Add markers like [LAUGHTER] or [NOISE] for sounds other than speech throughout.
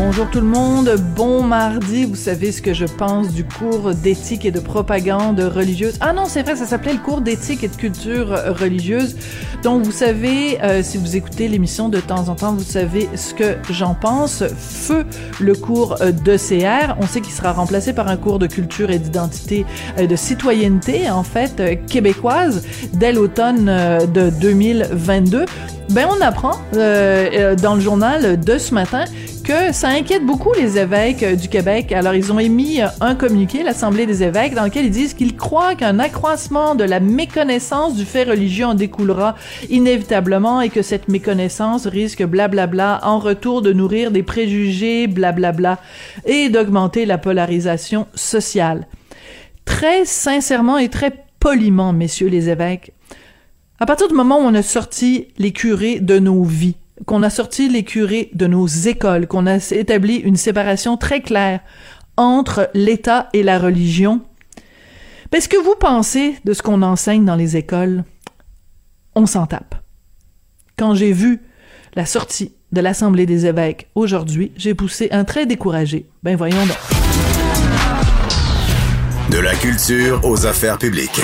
Bonjour tout le monde, bon mardi. Vous savez ce que je pense du cours d'éthique et de propagande religieuse. Ah non, c'est vrai, ça s'appelait le cours d'éthique et de culture religieuse. Donc vous savez, euh, si vous écoutez l'émission de temps en temps, vous savez ce que j'en pense. Feu le cours d'ECR. On sait qu'il sera remplacé par un cours de culture et d'identité, euh, de citoyenneté en fait euh, québécoise dès l'automne de 2022. Ben on apprend dans le journal de ce matin que ça inquiète beaucoup les évêques euh, du Québec. Alors, ils ont émis euh, un communiqué, l'Assemblée des évêques, dans lequel ils disent qu'ils croient qu'un accroissement de la méconnaissance du fait religieux en découlera inévitablement et que cette méconnaissance risque, blablabla, en retour de nourrir des préjugés, blablabla, et d'augmenter la polarisation sociale. Très sincèrement et très poliment, messieurs les évêques, à partir du moment où on a sorti les curés de nos vies, qu'on a sorti les curés de nos écoles, qu'on a établi une séparation très claire entre l'État et la religion, ben, ce que vous pensez de ce qu'on enseigne dans les écoles, on s'en tape. Quand j'ai vu la sortie de l'Assemblée des évêques aujourd'hui, j'ai poussé un trait découragé. Ben voyons donc. De la culture aux affaires publiques.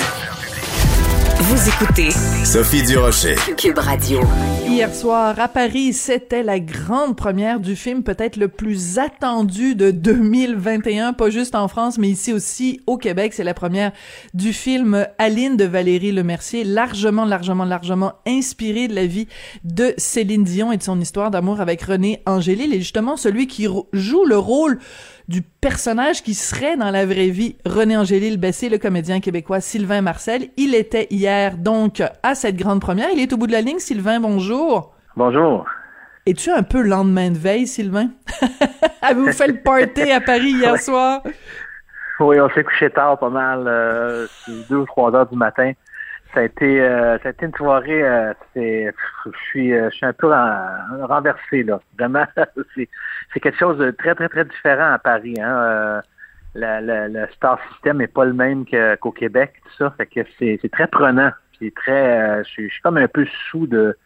Vous écoutez Sophie Durocher. Cube Radio. Hier soir, à Paris, c'était la grande première du film peut-être le plus attendu de 2021, pas juste en France, mais ici aussi au Québec. C'est la première du film Aline de Valérie Lemercier, largement, largement, largement inspiré de la vie de Céline Dion et de son histoire d'amour avec René Angélil. Et justement, celui qui joue le rôle du personnage qui serait dans la vraie vie René Angélil Bessé, le comédien québécois Sylvain Marcel. Il était hier donc à cette grande première. Il est au bout de la ligne. Sylvain, bonjour. Bonjour. Es-tu un peu lendemain de veille, Sylvain? [LAUGHS] Avez-vous fait le party à Paris hier soir? Oui, on s'est couché tard pas mal, euh, deux ou trois heures du matin. Ça a été, euh, ça a été une soirée. Euh, c'est, je suis, euh, je suis un peu ren- renversé là. Vraiment, [LAUGHS] c'est, quelque chose de très très très différent à Paris. Hein. Euh, la- la- le star system est pas le même qu'au Québec, tout ça. Fait que c'est, très prenant. Puis très, euh, je suis comme un peu sous de,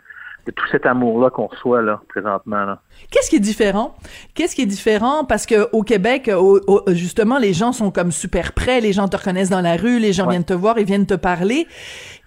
de tout cet amour-là qu'on reçoit là présentement là. Qu'est-ce qui est différent? Qu'est-ce qui est différent? Parce que au Québec, au- au- justement, les gens sont comme super près, les gens te reconnaissent dans la rue, les gens Ouais. viennent te voir, ils viennent te parler.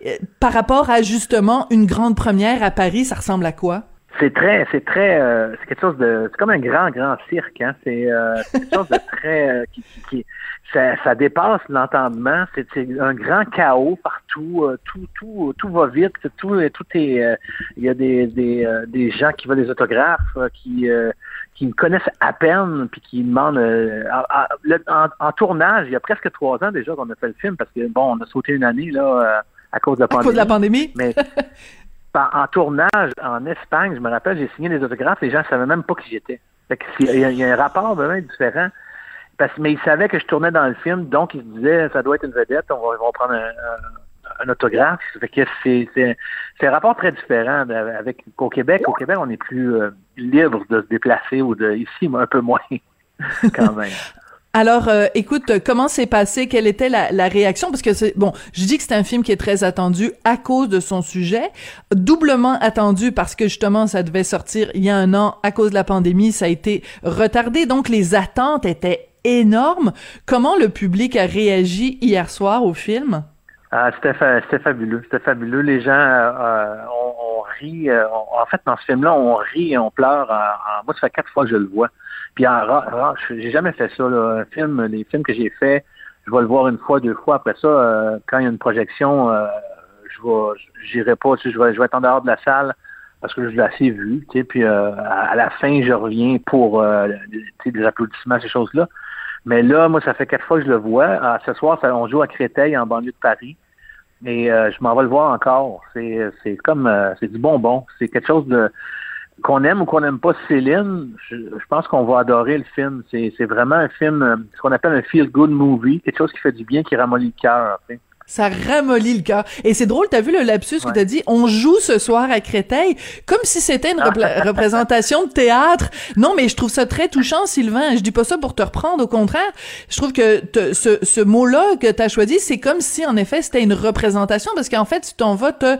Euh, Par rapport à justement une grande première à Paris, ça ressemble à quoi? C'est très, c'est très, euh, c'est quelque chose de, c'est comme un grand, grand cirque. Hein? C'est, euh, c'est quelque chose de très, euh, qui, qui, qui- ça, ça dépasse l'entendement. C'est, un grand chaos partout. euh, tout, tout, tout va vite. Tout, tout est, euh, il y a des, des, euh, des gens qui veulent des autographes, qui, euh, qui me connaissent à peine, puis qui demandent. euh, à- à- le- en, en tournage, il y a presque trois ans déjà qu'on a fait le film, parce que bon, on a sauté une année là euh, à cause de la À pandémie. cause de la pandémie? Mais [LAUGHS] en, tournage en Espagne, je me rappelle, j'ai signé des autographes, les gens ne savaient même pas qui j'étais. Il y, a- un rapport vraiment différent. Parce, mais ils savaient que je tournais dans le film, donc ils se disaient ça doit être une vedette, on va, prendre un, un- un autographe. C'est, un rapport très différent avec qu'au Québec. Au Québec, on est plus euh, libre de se déplacer ou de ici, un peu moins [LAUGHS] quand même. Alors, euh, écoute, comment s'est passé? Quelle était la, réaction? Parce que c'est bon, je dis que c'est un film qui est très attendu à cause de son sujet, doublement attendu parce que justement ça devait sortir il y a un an à cause de la pandémie, ça a été retardé, donc les attentes étaient énormes. Comment le public a réagi hier soir au film? Ah, c'était, fabuleux, c'était fabuleux. Les gens, euh, on, rit. en fait, dans ce film-là, on rit et on pleure. moi, ça fait quatre fois que je le vois. Puis j'ai jamais fait ça. Un film, les films que j'ai faits, je vais le voir une fois, deux fois. Après ça, euh, quand il y a une projection, euh, je vais, pas. Je vais, être en dehors de la salle parce que je l'ai assez vu. Puis euh, à la fin, je reviens pour euh, des applaudissements, ces choses-là. Mais là, moi, ça fait quatre fois que je le vois. Ah, ce soir, on joue à Créteil, en banlieue de Paris. Et je m'en vais le voir encore. C'est, comme c'est du bonbon. C'est quelque chose de qu'on aime ou qu'on n'aime pas Céline, je, pense qu'on va adorer le film. C'est, vraiment un film, euh, ce qu'on appelle un feel-good movie, quelque chose qui fait du bien, qui ramollit le cœur. Ça ramollit le cœur. Et c'est drôle, t'as vu le lapsus que t'as dit, on joue ce soir à Créteil, comme si c'était une [LAUGHS] représentation de théâtre. Non, mais je trouve ça très touchant, Sylvain. Je dis pas ça pour te reprendre, au contraire. Je trouve que ce, ce mot-là que t'as choisi, c'est comme si, en effet, c'était une représentation, parce qu'en fait, tu t'en vas te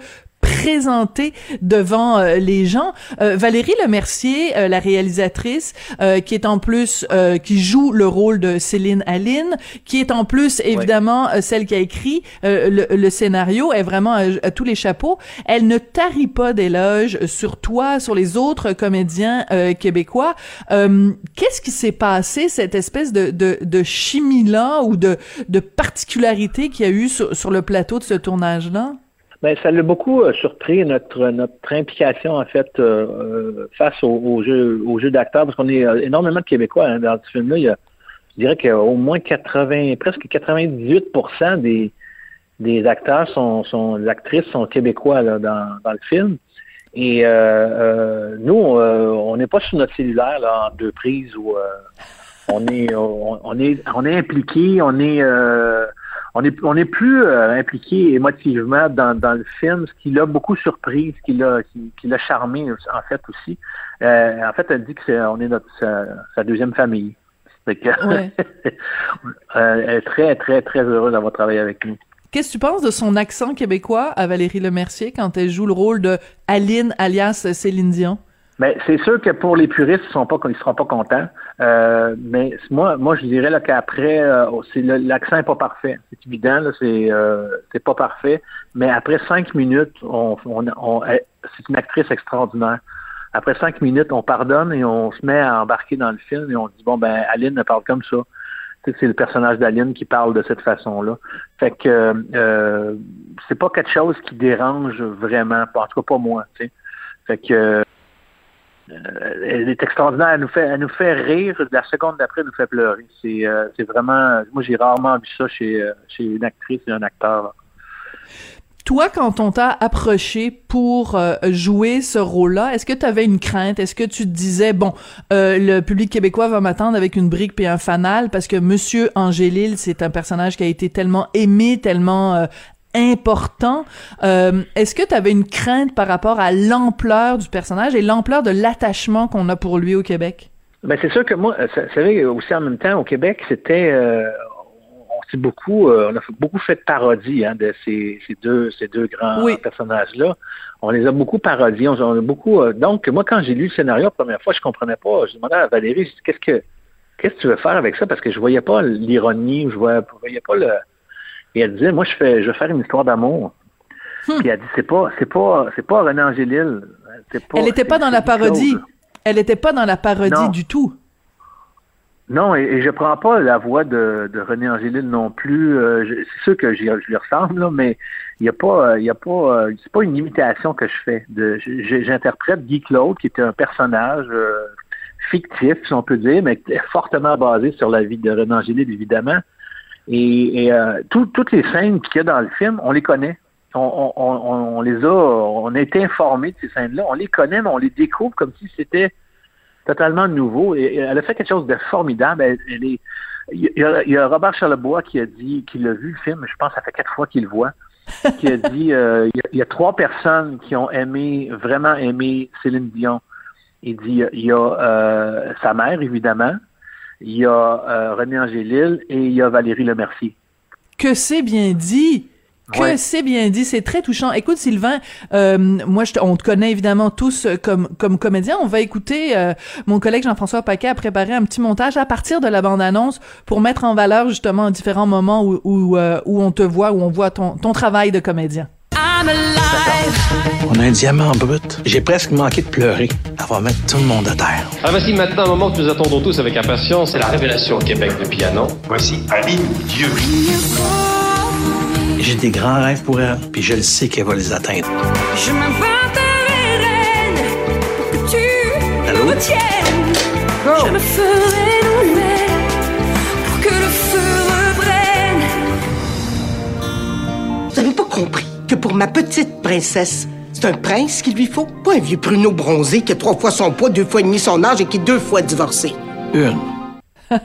présenter devant euh, les gens. Euh, Valérie Lemercier, euh, la réalisatrice, qui est en plus qui joue le rôle de Céline Aline, qui est en plus évidemment celle qui a écrit le, scénario, est vraiment à, tous les chapeaux. Elle ne tarit pas d'éloges sur toi, sur les autres comédiens québécois. Qu'est-ce qui s'est passé cette espèce de, de, de chimie là ou de, de particularité qu'il y a eu sur, sur le plateau de ce tournage Ben, ça l'a beaucoup euh, surpris notre notre implication en fait euh, euh, face au, au, jeu au jeu d'acteurs parce qu'on est énormément de Québécois hein, dans ce film-là. Il y a, je dirais qu'il y a au moins 80, presque 98% des des acteurs sont, sont des actrices sont québécois là, dans, dans le film. Et nous, on n'est pas sur notre cellulaire là, en deux prises où on est on, on, est on est impliqué, on est on est on est plus euh, impliqué émotivement dans, dans le film, ce qui l'a beaucoup surpris, ce qui l'a qui, l'a charmé en fait aussi. Euh, en fait, elle dit que c'est on est notre sa, deuxième famille. Que, [LAUGHS] elle est très très très heureuse d'avoir travaillé avec nous. Qu'est-ce que tu penses de son accent québécois à Valérie Lemercier quand elle joue le rôle de Aline alias Céline Dion? Mais ben, c'est sûr que pour les puristes, ils ils seront pas contents. Euh, mais moi, moi, je dirais qu'après, euh, l'accent est pas parfait. C'est évident, c'est, euh, pas parfait. Mais après cinq minutes, on, on, c'est une actrice extraordinaire. Après cinq minutes, on pardonne et on se met à embarquer dans le film et on dit bon ben, Aline ne parle comme ça. C'est le personnage d'Aline qui parle de cette façon-là. Fait que euh, c'est pas quelque chose qui dérange vraiment, en tout cas pas moi. Fait que euh, elle est extraordinaire. Elle nous fait, elle nous fait rire. La seconde d'après, elle nous fait pleurer. C'est, euh, c'est vraiment. Moi, j'ai rarement vu ça chez, euh, chez une actrice et un acteur. Toi, quand on t'a approché pour jouer ce rôle-là, est-ce que tu avais une crainte? Est-ce que tu te disais, bon, le public québécois va m'attendre avec une brique et un fanal parce que Monsieur Angélil, c'est un personnage qui a été tellement aimé, tellement important. Euh, est-ce que tu avais une crainte par rapport à l'ampleur du personnage et l'ampleur de l'attachement qu'on a pour lui au Québec? Ben c'est sûr que moi, vous savez, aussi en même temps, au Québec, c'était euh, on s'est beaucoup euh, on a beaucoup fait de parodies hein, de ces, ces, deux ces deux grands personnages-là. On les a beaucoup parodiés, on, a beaucoup donc moi quand j'ai lu le scénario la première fois, je comprenais pas. Je demandais à Valérie, qu'est-ce que qu'est-ce que tu veux faire avec ça? Parce que je voyais pas l'ironie, je voyais, je voyais pas le et elle disait, moi, je fais, je vais faire une histoire d'amour. Hmm. Puis elle dit, c'est pas, c'est pas, c'est pas René Angélil. elle n'était pas dans la parodie. Elle n'était pas dans la parodie du tout. Non, et, je prends pas la voix de, de René Angélil non plus. Euh, c'est sûr que je lui ressemble, là, mais il y a pas, il a pas, euh, c'est pas une imitation que je fais. J'interprète Guy Claude, qui était un personnage euh, fictif, si on peut dire, mais fortement basé sur la vie de René Angélil, évidemment. Et, et euh, toutes les scènes qu'il y a dans le film, on les connaît. On, on, on, les a, on a été informés de ces scènes-là. On les connaît, mais on les découvre comme si c'était totalement nouveau. Et, elle a fait quelque chose de formidable. Elle, est, il, y a, il y a Robert Charlebois qui a dit qu'il a vu le film, je pense que ça fait quatre fois qu'il le voit, [LAUGHS] qui a dit euh, il, y a, trois personnes qui ont aimé, vraiment aimé Céline Dion. Il dit il y a euh, sa mère, évidemment, il y a euh, René Angélil et il y a Valérie Lemercier. Que c'est bien dit! Que Ouais. c'est bien dit, c'est très touchant. Écoute Sylvain, euh, moi je on te connaît évidemment tous euh, comme comme comédien. On va écouter euh, mon collègue Jean-François Paquet a préparé un petit montage à partir de la bande-annonce pour mettre en valeur justement différents moments où où, euh, où on te voit, où on voit ton ton travail de comédien. On a un diamant brut. J'ai presque manqué de pleurer. Elle va mettre tout le monde à terre. Ah, voici maintenant un moment que nous attendons tous avec impatience. C'est la révélation au Québec de piano. Voici Aline Dieu. J'ai des grands rêves pour elle, puis je le sais qu'elle va les atteindre. Je m'inventerai reine pour que tu Allô? me retiennes. Je me ferai pour que le feu reprenne. Vous avez pas compris que pour ma petite princesse, c'est un prince qu'il lui faut, pas un vieux pruneau bronzé qui a trois fois son poids, deux fois et demi son âge et qui est deux fois divorcé. Une. [LAUGHS]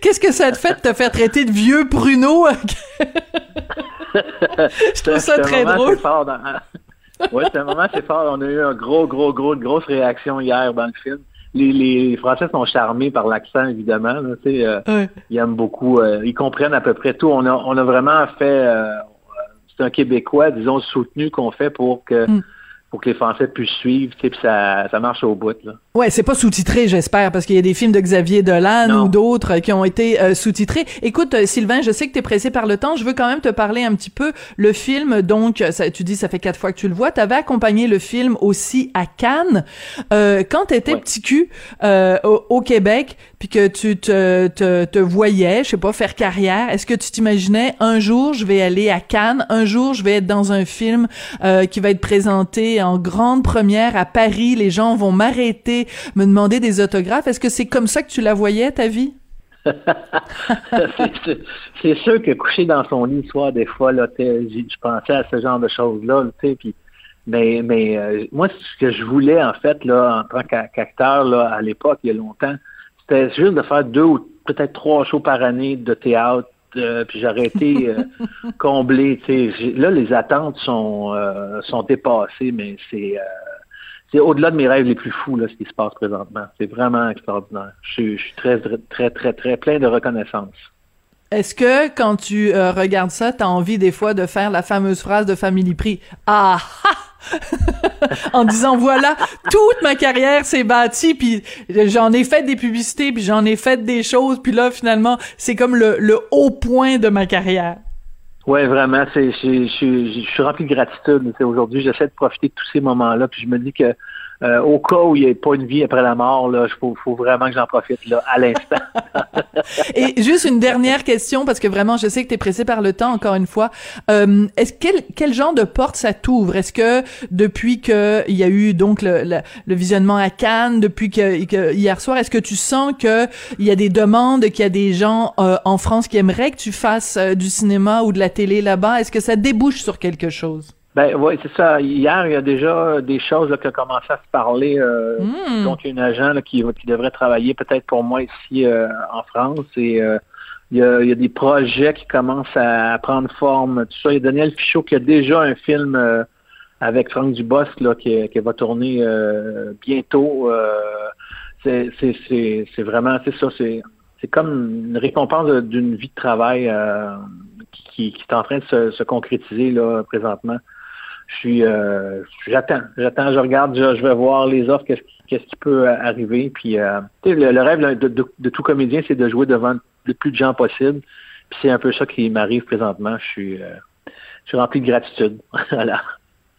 Qu'est-ce que ça te fait de te faire traiter de vieux pruneau? [LAUGHS] Je trouve ça très drôle. dans- ouais, c'est un moment assez fort. On a eu un gros, gros, gros, une grosse réaction hier dans le film. Les, les Français sont charmés par l'accent, évidemment. là, tu sais, euh, Ouais. Ils aiment beaucoup. euh, ils comprennent à peu près tout. On a, on a vraiment fait. euh, c'est un Québécois, disons, soutenu qu'on fait pour que Mm. pour que les Français puissent suivre. Tu sais, puis ça, ça marche au bout. Là. Ouais, c'est pas sous-titré, j'espère, parce qu'il y a des films de Xavier Dolan Non. ou d'autres qui ont été euh, sous-titrés. Écoute, euh, Sylvain, je sais que t'es pressé par le temps. Je veux quand même te parler un petit peu. Le film, donc, ça, tu dis, ça fait quatre fois que tu le vois. T'avais accompagné le film aussi à Cannes. Euh, quand t'étais Ouais. petit cul euh, au, au Québec, puis que tu te, te, te voyais, je sais pas, faire carrière, est-ce que tu t'imaginais un jour je vais aller à Cannes, un jour je vais être dans un film euh, qui va être présenté en grande première à Paris, les gens vont m'arrêter, me demander des autographes. Est-ce que c'est comme ça que tu la voyais ta vie? [LAUGHS] C'est sûr que coucher dans son lit le soir, des fois, là, je pensais à ce genre de choses-là, puis mais mais euh, moi, ce que je voulais en fait là, en tant qu'a- qu'acteur là, à l'époque, il y a longtemps, c'était juste de faire deux ou peut-être trois shows par année de théâtre. euh, puis j'aurais été [LAUGHS] euh, comblé. Là, les attentes sont sont dépassées, mais c'est c'est au-delà de mes rêves les plus fous là, ce qui se passe présentement. C'est vraiment extraordinaire. Je suis, très très très très plein de reconnaissance. Est-ce que quand tu euh, regardes ça, t'as envie des fois de faire la fameuse phrase de Family Prix? Ah [LAUGHS] en disant voilà toute ma carrière s'est bâtie puis j'en ai fait des publicités puis j'en ai fait des choses puis là finalement c'est comme le haut point de ma carrière. Ouais, vraiment, je, suis rempli de gratitude. Aujourd'hui, j'essaie de profiter de tous ces moments-là, puis je me dis que euh, au cas où il n'y ait pas une vie après la mort, il faut, faut vraiment que j'en profite là, à l'instant. [LAUGHS] Et juste une dernière question parce que vraiment je sais que tu es pressé par le temps encore une fois. Euh, est-ce quel quel genre de porte ça t'ouvre? Est-ce que depuis que il y a eu donc le, le, le visionnement à Cannes, depuis que, que hier soir, est-ce que tu sens que il y a des demandes, qu'il y a des gens euh, en France qui aimeraient que tu fasses euh, du cinéma ou de la télé là-bas? Est-ce que ça débouche sur quelque chose? Ben oui, c'est ça. Hier, il y a déjà des choses là, qui ont commencé à se parler. Euh, Hmm. Donc, il y a une agent là, qui, qui devrait travailler peut-être pour moi ici euh, en France. Et euh, il, y a, il y a des projets qui commencent à, prendre forme. Tout ça. Il y a Daniel Fichot qui a déjà un film euh, avec Franck Dubosc là, qui, qui va tourner euh, bientôt. Euh, c'est, vraiment, c'est ça, c'est, comme une récompense d'une vie de travail euh, qui, qui est en train de se, se concrétiser là présentement. Je suis, euh, j'attends, j'attends, je regarde, je, je vais voir les offres, qu'est-ce, qui- qu'est-ce qui peut euh, arriver. Puis, euh, le, le rêve de tout comédien, c'est de jouer devant le plus de gens possible. Puis c'est un peu ça qui m'arrive présentement. Je suis, euh, je suis rempli de gratitude. [LAUGHS] voilà.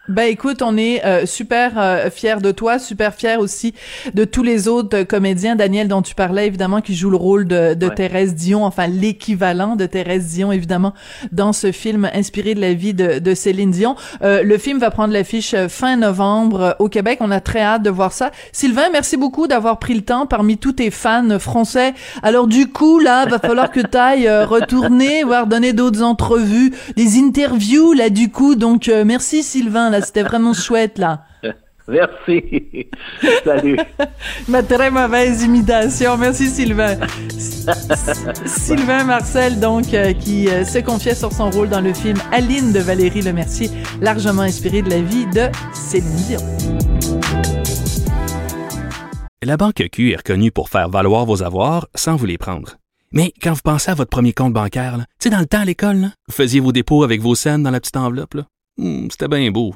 Ben écoute, on est euh, super euh, fiers de toi, super fiers aussi de tous les autres euh, comédiens. Daniel, dont tu parlais évidemment, qui joue le rôle de, de Ouais. Thérèse Dion, enfin l'équivalent de Thérèse Dion évidemment dans ce film inspiré de la vie de, de Céline Dion. Euh, le film va prendre l'affiche euh, fin novembre euh, au Québec. On a très hâte de voir ça. Sylvain, merci beaucoup d'avoir pris le temps parmi tous tes fans français. Alors du coup là, va falloir que tu ailles retourner, voir donner d'autres entrevues, des interviews là du coup. Donc euh, merci Sylvain. Là, c'était vraiment chouette, là. Merci. Salut. [LAUGHS] Ma très mauvaise imitation. Merci, Sylvain. Sylvain Marcel, donc, euh, qui euh, se confiait sur son rôle dans le film Aline de Valérie Lemercier, largement inspiré de la vie de Céline Dion. La Banque Q est reconnue pour faire valoir vos avoirs sans vous les prendre. Mais quand vous pensez à votre premier compte bancaire, tu sais, dans le temps à l'école, là, vous faisiez vos dépôts avec vos scènes dans la petite enveloppe. là. Hmm, C'était bien beau.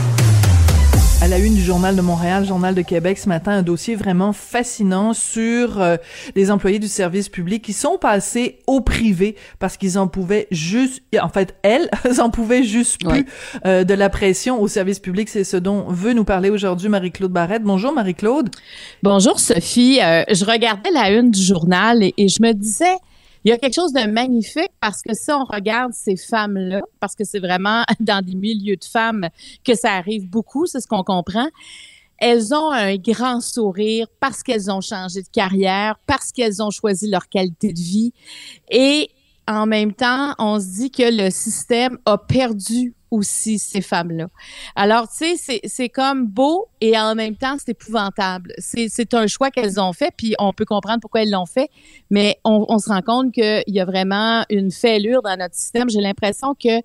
À la une du Journal de Montréal, Journal de Québec, ce matin, un dossier vraiment fascinant sur euh, les employés du service public qui sont passés au privé parce qu'ils en pouvaient juste, en fait, elles, [LAUGHS] elles en pouvaient juste plus euh, de la pression au service public. C'est ce dont veut nous parler aujourd'hui Marie-Claude Barrette. Bonjour Marie-Claude. Bonjour Sophie. Euh, je regardais la une du journal et, et je me disais, il y a quelque chose de magnifique parce que si on regarde ces femmes-là, parce que c'est vraiment [LAUGHS] dans des milieux de femmes que ça arrive beaucoup, c'est ce qu'on comprend. Elles ont un grand sourire parce qu'elles ont changé de carrière, parce qu'elles ont choisi leur qualité de vie. Et en même temps, on se dit que le système a perdu aussi ces femmes-là. Alors, tu sais, c'est comme beau et en même temps, c'est épouvantable. C'est un choix qu'elles ont fait, puis on peut comprendre pourquoi elles l'ont fait, mais on, on, se rend compte qu'il y a vraiment une fêlure dans notre système. J'ai l'impression que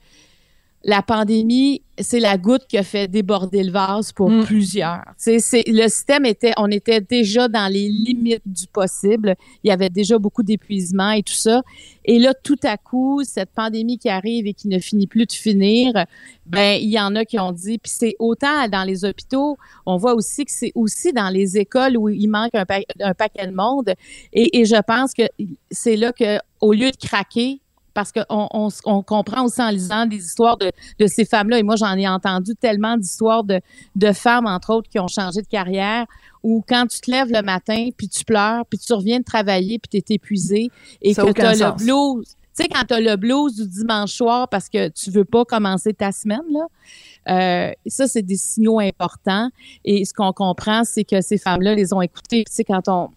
la pandémie, c'est la goutte qui a fait déborder le vase pour Mm. plusieurs. C'est, c'est, le système était, on était déjà dans les limites du possible. Il y avait déjà beaucoup d'épuisement et tout ça. Et là, tout à coup, cette pandémie qui arrive et qui ne finit plus de finir, ben, il y en a qui ont dit, puis c'est autant dans les hôpitaux, on voit aussi que c'est aussi dans les écoles où il manque un, pa- un paquet de monde. Et, et je pense que c'est là que, au lieu de craquer, parce qu'on on, on comprend aussi en lisant des histoires de, de ces femmes-là, et moi j'en ai entendu tellement d'histoires de, de femmes, entre autres, qui ont changé de carrière, où quand tu te lèves le matin, puis tu pleures, puis tu reviens de travailler, puis tu es épuisé, et Ça que tu as le blues. Tu sais, quand tu as le blues du dimanche soir parce que tu veux pas commencer ta semaine, là, euh, ça, c'est des signaux importants. Et ce qu'on comprend, c'est que ces femmes-là les ont écoutées. Tu sais, quand on-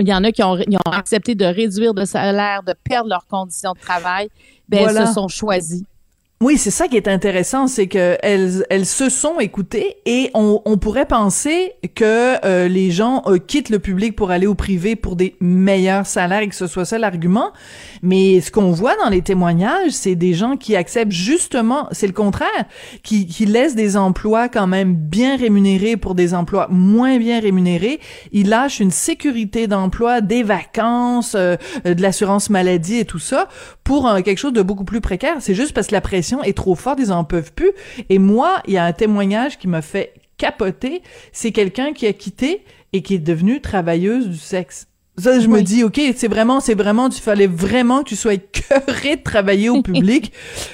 il y en a qui ont, ils ont accepté de réduire de salaire, de perdre leurs conditions de travail, ben Voilà. elles se sont choisies. Oui, c'est ça qui est intéressant, c'est que elles, elles se sont écoutées et on, on pourrait penser que euh, les gens euh, quittent le public pour aller au privé pour des meilleurs salaires et que ce soit ça l'argument. Mais ce qu'on voit dans les témoignages, c'est des gens qui acceptent justement, c'est le contraire, qui, qui laissent des emplois quand même bien rémunérés pour des emplois moins bien rémunérés. Ils lâchent une sécurité d'emploi, des vacances, euh, euh, de l'assurance maladie et tout ça pour euh, quelque chose de beaucoup plus précaire. C'est juste parce que la pression est trop forte, ils en peuvent plus. Et moi, il y a un témoignage qui m'a fait capoter. C'est quelqu'un qui a quitté et qui est devenu travailleuse du sexe. Ça, je me dis, OK, c'est vraiment, c'est vraiment, tu fallait vraiment que tu sois écœuré de travailler au [LAUGHS] public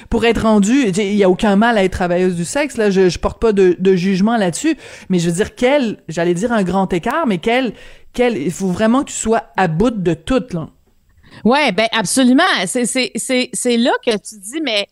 pour être rendu. Il y a aucun mal à être travailleuse du sexe, là. Je, je porte pas de, de jugement là-dessus. Mais je veux dire, quel, j'allais dire un grand écart, mais quel, quel, il faut vraiment que tu sois à bout de tout, là. Ouais, ben absolument. C'est c'est c'est c'est là que tu dis mais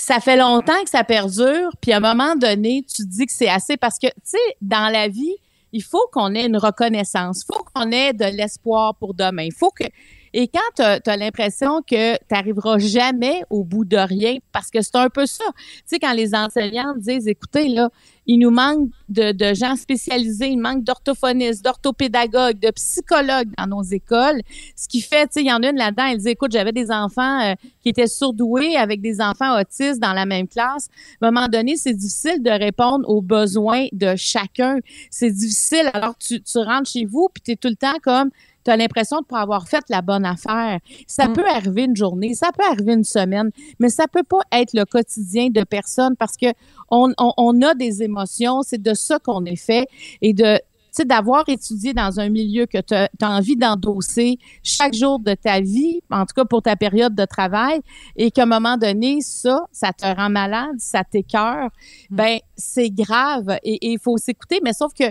ça fait longtemps que ça perdure, puis à un moment donné, tu dis que c'est assez parce que tu sais dans la vie, il faut qu'on ait une reconnaissance, il faut qu'on ait de l'espoir pour demain. Faut que Et quand tu as, l'impression que tu n'arriveras jamais au bout de rien, parce que c'est un peu ça. Tu sais, quand les enseignants disent, écoutez, là, il nous manque de, gens spécialisés, il manque d'orthophonistes, d'orthopédagogues, de psychologues dans nos écoles. Ce qui fait, tu sais, il y en a une là-dedans, elle dit, écoute, j'avais des enfants euh, qui étaient surdoués avec des enfants autistes dans la même classe. À un moment donné, c'est difficile de répondre aux besoins de chacun. C'est difficile. Alors, tu, tu rentres chez vous, puis tu es tout le temps comme tu as l'impression de pas avoir fait la bonne affaire. Ça Mm. peut arriver une journée, ça peut arriver une semaine, mais ça peut pas être le quotidien de personne parce que on, on, on a des émotions, c'est de ça qu'on est fait et de tu sais, d'avoir étudié dans un milieu que tu as, envie d'endosser chaque jour de ta vie, en tout cas pour ta période de travail, et qu'à un moment donné, ça, ça te rend malade, ça t'écœure, ben c'est grave et il faut s'écouter. Mais sauf que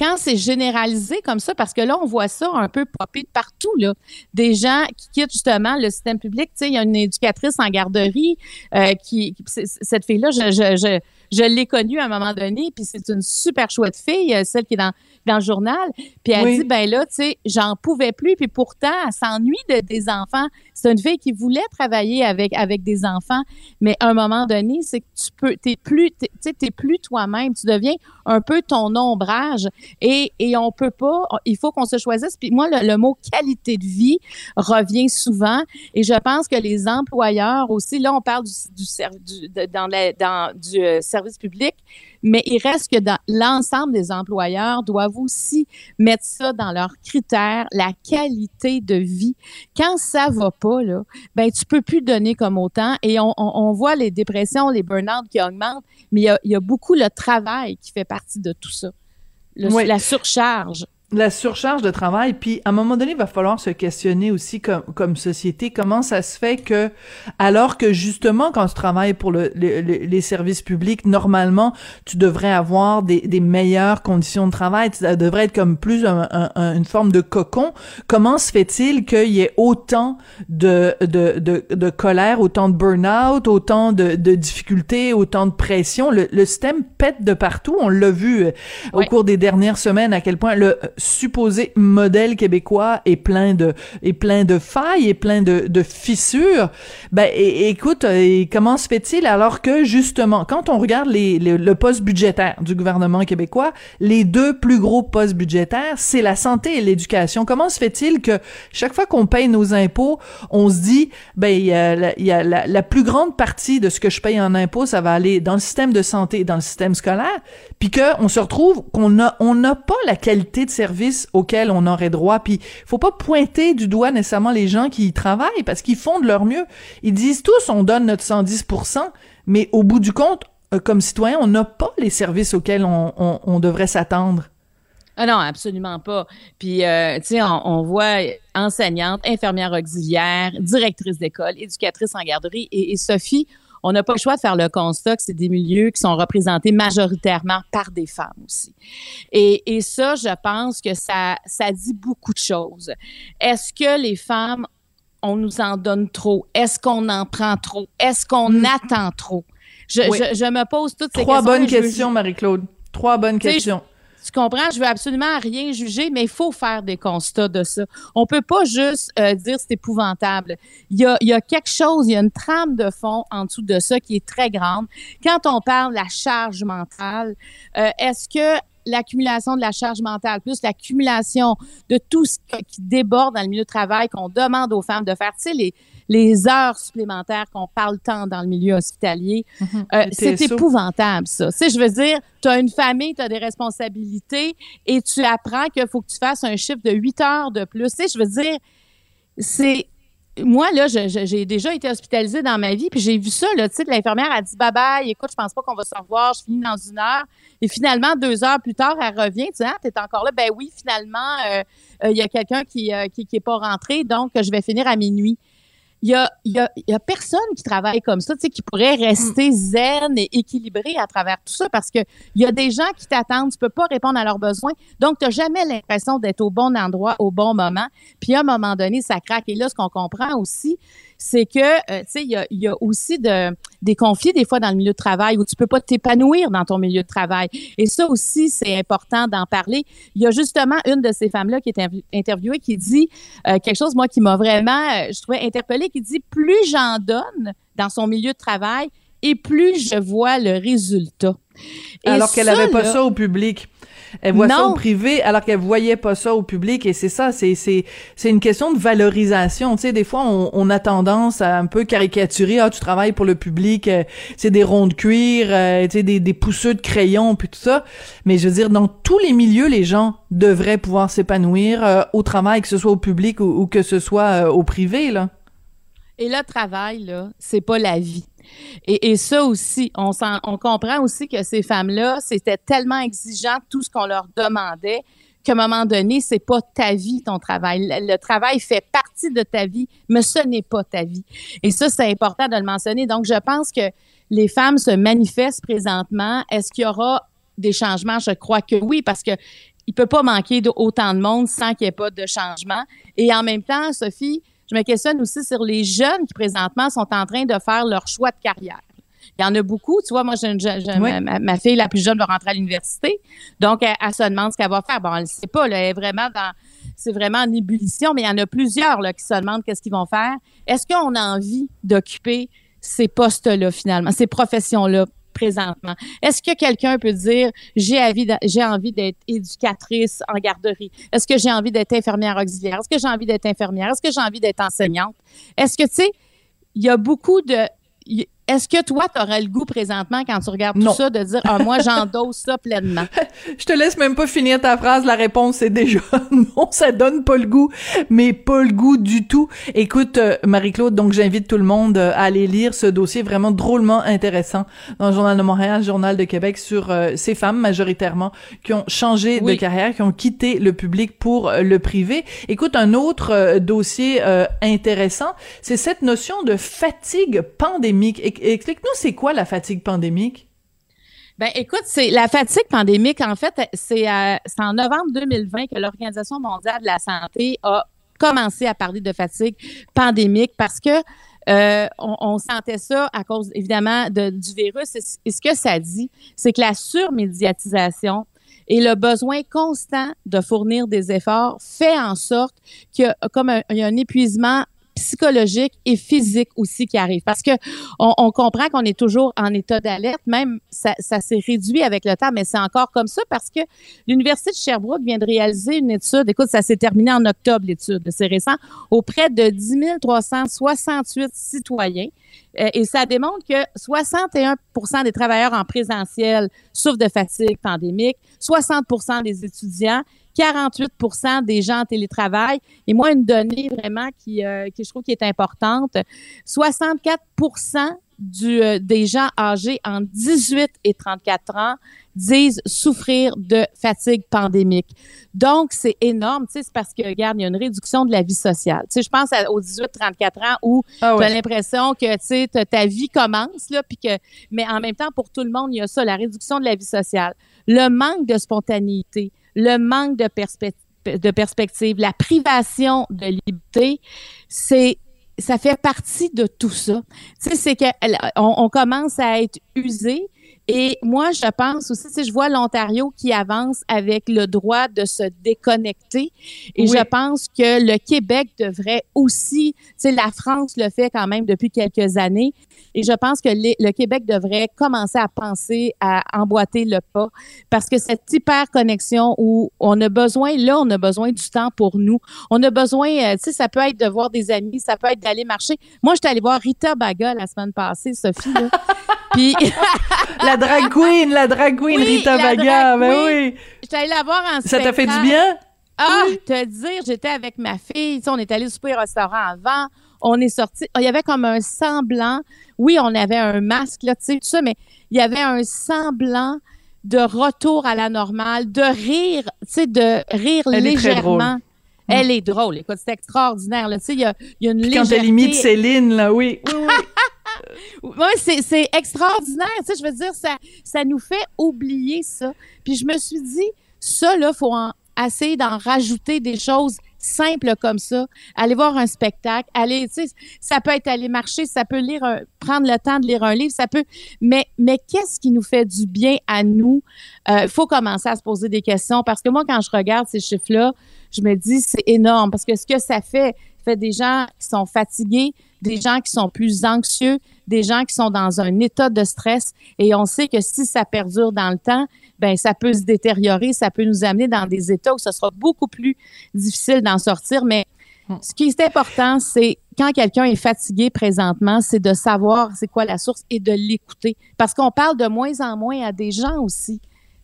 quand c'est généralisé comme ça, parce que là, on voit ça un peu popper de partout, là. Des gens qui quittent justement le système public. Tu sais, il y a une éducatrice en garderie euh, qui, cette fille-là, je, je l'ai connue à un moment donné, puis c'est une super chouette fille, euh, celle qui est dans, dans le journal. Puis elle Oui. dit, ben là, tu sais, j'en pouvais plus, puis pourtant, elle s'ennuie de, des enfants. C'est une fille qui voulait travailler avec, avec des enfants, mais à un moment donné, c'est que tu peux, t'es plus, tu sais, t'es plus toi-même, tu deviens un peu ton ombrage et, et on peut pas, il faut qu'on se choisisse. Puis moi, le, le mot qualité de vie revient souvent et je pense que les employeurs aussi, là, on parle du, du, du- dans la- dans, du euh, service public, mais il reste que dans l'ensemble des employeurs doivent aussi mettre ça dans leurs critères, la qualité de vie. Quand ça va pas, là, ben, tu peux plus donner comme autant et on, on, on voit les dépressions, les burn-out qui augmentent, mais il y a, il y a beaucoup le travail qui fait partie de tout ça. Le- Oui. La surcharge. La surcharge de travail, puis à un moment donné, il va falloir se questionner aussi comme, comme société, comment ça se fait que, alors que justement, quand tu travailles pour le, le- le- les services publics, normalement, tu devrais avoir des, des meilleures conditions de travail, ça devrait être comme plus un- un- un- une forme de cocon. Comment se fait-il qu'il y ait autant de, de, de, de colère, autant de burn-out, autant de, de difficultés, autant de pression? Le, le système pète de partout, on l'a vu euh, au cours des dernières semaines, à quel point le supposé modèle québécois est plein de est plein de failles et plein de, de fissures. Ben et- et écoute, euh, et comment se fait-il alors que justement, quand on regarde les, le poste budgétaire du gouvernement québécois, les deux plus gros postes budgétaires, c'est la santé et l'éducation. Comment se fait-il que chaque fois qu'on paye nos impôts, on se dit ben il y a, la, la, plus grande partie de ce que je paye en impôts, ça va aller dans le système de santé, dans le système scolaire, puis que on se retrouve qu'on a on n'a pas la qualité de service auquel on aurait droit. Puis faut pas pointer du doigt nécessairement les gens qui y travaillent parce qu'ils font de leur mieux. Ils disent tous on donne notre 110%, mais au bout du compte, euh, comme citoyen, on n'a pas les services auxquels on, devrait s'attendre. Ah non, absolument pas. Puis, euh, tu sais, on, voit enseignante, infirmière auxiliaire, directrice d'école, éducatrice en garderie. Et Sophie, on n'a pas le choix de faire le constat que c'est des milieux qui sont représentés majoritairement par des femmes aussi. Et, et ça, je pense que ça, ça dit beaucoup de choses. Est-ce que les femmes, on nous en donne trop? Est-ce qu'on en prend trop? Est-ce qu'on attend trop? Je, Oui. je, je me pose toutes ces Trois questions. bonnes questions, Marie-Claude. Trois bonnes questions. Tu comprends? Je veux absolument rien juger, mais il faut faire des constats de ça. On peut pas juste euh, dire c'est épouvantable. Il y a, il y a quelque chose, il y a une trame de fond en dessous de ça qui est très grande. Quand on parle de la charge mentale, euh, est-ce que l'accumulation de la charge mentale, plus l'accumulation de tout ce qui déborde dans le milieu de travail, qu'on demande aux femmes de faire, tu sais, les, les heures supplémentaires qu'on parle tant dans le milieu hospitalier, euh, Les c'est épouvantable, ça. Tu sais, je veux dire, tu as une famille, tu as des responsabilités et tu apprends qu'il faut que tu fasses un chiffre de 8 heures de plus. Tu sais, je veux dire, c'est. Moi, là, j'ai déjà été hospitalisée dans ma vie, puis j'ai vu ça, là, tu sais, l'infirmière a dit bye-bye, écoute, je pense pas qu'on va se revoir, je finis dans une heure. Et finalement, deux heures plus tard, elle revient, tu sais, ah, t'es encore là, ben oui, finalement, euh, euh, il y a quelqu'un qui, euh, qui, pas rentré, donc je vais finir à minuit il y a, il y, a, il y a personne qui travaille comme ça, tu sais, qui pourrait rester zen et équilibré à travers tout ça parce que il y a des gens qui t'attendent, tu peux pas répondre à leurs besoins. Donc, tu n'as jamais l'impression d'être au bon endroit au bon moment. Puis, à un moment donné, ça craque. Et là, ce qu'on comprend aussi, c'est que, euh, tu sais, il y a, il y a aussi de des conflits des fois dans le milieu de travail où tu peux pas t'épanouir dans ton milieu de travail. Et ça aussi, c'est important d'en parler. Il y a justement une de ces femmes-là qui est interviewée qui dit euh, quelque chose, moi, qui m'a vraiment, euh, je trouvais interpellée, qui dit, plus j'en donne dans son milieu de travail, et plus je vois le résultat. Alors qu'elle n'avait pas ça au public. Elle voit ça au privé alors qu'elle voyait pas ça au public et c'est ça, c'est c'est c'est une question de valorisation. Tu sais, des fois on, on, a tendance à un peu caricaturer. Ah, tu travailles pour le public, euh, c'est des ronds de cuir, euh, tu sais, des des pousseux de crayon puis tout ça. Mais je veux dire, dans tous les milieux, les gens devraient pouvoir s'épanouir euh, au travail, que ce soit au public ou, ou que ce soit au privé là. Et le travail là, c'est pas la vie. Et, ça aussi, on, comprend aussi que ces femmes-là, c'était tellement exigeant tout ce qu'on leur demandait qu'à un moment donné, c'est pas ta vie, ton travail. Le, travail fait partie de ta vie, mais ce n'est pas ta vie. Et ça, c'est important de le mentionner. Donc, je pense que les femmes se manifestent présentement. Est-ce qu'il y aura des changements? Je crois que oui, parce que il peut pas manquer d'autant de monde sans qu'il n'y ait pas de changement. Et en même temps, Sophie, je me questionne aussi sur les jeunes qui présentement sont en train de faire leur choix de carrière. Il y en a beaucoup. Tu vois, moi, ma, fille la plus jeune va rentrer à l'université. Donc, elle, se demande ce qu'elle va faire. Bon, elle ne sait pas. elle est vraiment dans. C'est vraiment en ébullition, mais il y en a plusieurs là, qui se demandent qu'est-ce qu'ils vont faire. Est-ce qu'on a envie d'occuper ces postes-là, finalement, ces professions-là? Est-ce que quelqu'un peut dire j'ai envie d'être éducatrice en garderie? Est-ce que j'ai envie d'être infirmière auxiliaire? Est-ce que j'ai envie d'être infirmière? Est-ce que j'ai envie d'être enseignante? Est-ce que tu sais il y a beaucoup de est-ce que toi, tu aurais le goût présentement, quand tu regardes tout ça, de dire ah, moi, j'endosse ça pleinement? [LAUGHS] Je te laisse même pas finir ta phrase. La réponse est déjà [LAUGHS] non, ça donne pas le goût, mais pas le goût du tout. Écoute, euh, Marie-Claude, donc j'invite tout le monde euh, à aller lire ce dossier vraiment drôlement intéressant dans le Journal de Montréal, Journal de Québec, sur euh, ces femmes majoritairement qui ont changé de carrière, qui ont quitté le public pour le privé. Écoute, un autre dossier intéressant, c'est cette notion de fatigue pandémique explique-nous, c'est quoi la fatigue pandémique? Ben, écoute, c'est la fatigue pandémique. En fait, c'est en novembre 2020 que l'Organisation mondiale de la santé a commencé à parler de fatigue pandémique parce que euh, on, sentait ça à cause évidemment du virus. Et, ce que ça dit, c'est que la surmédiatisation et le besoin constant de fournir des efforts fait en sorte qu'il y comme il y a un épuisement psychologique et physique aussi qui arrive. Parce que on, comprend qu'on est toujours en état d'alerte, même ça, ça s'est réduit avec le temps, mais c'est encore comme ça parce que l'Université de Sherbrooke vient de réaliser une étude, écoute, ça s'est terminé en octobre, l'étude, c'est récent, auprès de 10 368 citoyens. Euh, et ça démontre que 61 des travailleurs en présentiel souffrent de fatigue pandémique, 60% des étudiants 48 des gens en télétravail. Et moi, une donnée vraiment qui, euh, qui je trouve qui est importante, 64 du, euh, des gens âgés en 18 et 34 ans disent souffrir de fatigue pandémique. Donc, c'est énorme, tu sais, c'est parce que, regarde, il y a une réduction de la vie sociale. Tu sais, je pense aux 18-34 ans où ah tu as l'impression que, tu sais, ta vie commence, là, puis que, mais en même temps, pour tout le monde, il y a ça, la réduction de la vie sociale, le manque de spontanéité, le manque de, de perspective, la privation de liberté, c'est ça fait partie de tout ça. Tu sais, c'est qu'on on commence à être usé, et moi, je pense aussi, si je vois l'Ontario qui avance avec le droit de se déconnecter. Et je pense que le Québec devrait aussi, tu sais, la France le fait quand même depuis quelques années. Et je pense que le Québec devrait commencer à penser à emboîter le pas parce que cette hyper connexion où on a besoin, là, on a besoin du temps pour nous. On a besoin, euh, tu sais, ça peut être de voir des amis, ça peut être d'aller marcher. Moi, j'étais allée voir Rita Baga la semaine passée, Sophie. Là. [LAUGHS] Puis [LAUGHS] la drag queen, la drag queen Rita Baga, ben oui. J'étais allée la voir en Ça t'a fait du bien? Ah, te dire, j'étais avec ma fille, on est allé souper au restaurant avant, on est sorti, il y avait comme un semblant, oui, on avait un masque là, tu sais tout ça, mais il y avait un semblant de retour à la normale, de rire, tu sais de rire légèrement. Elle est drôle. Écoute, c'est extraordinaire. Là. Tu sais, il y a, y a une Puis Quand elle imite Céline, là, oui. Oui, oui. Oui c'est extraordinaire. Tu sais, je veux dire, ça, ça nous fait oublier ça. Puis je me suis dit, ça, là, faut en, essayer d'en rajouter des choses simples comme ça. Aller voir un spectacle, aller, tu sais, ça peut être aller marcher, ça peut lire, prendre le temps de lire un livre, ça peut, mais, mais qu'est-ce qui nous fait du bien à nous? Il faut commencer à se poser des questions parce que moi, quand je regarde ces chiffres-là, je me dis, c'est énorme parce que ce que ça fait, fait des gens qui sont fatigués, des gens qui sont plus anxieux, des gens qui sont dans un état de stress et on sait que si ça perdure dans le temps, ben ça peut se détériorer, ça peut nous amener dans des états où ce sera beaucoup plus difficile d'en sortir. Mais ce qui est important, c'est quand quelqu'un est fatigué présentement, c'est de savoir c'est quoi la source et de l'écouter. Parce qu'on parle de moins en moins à des gens aussi.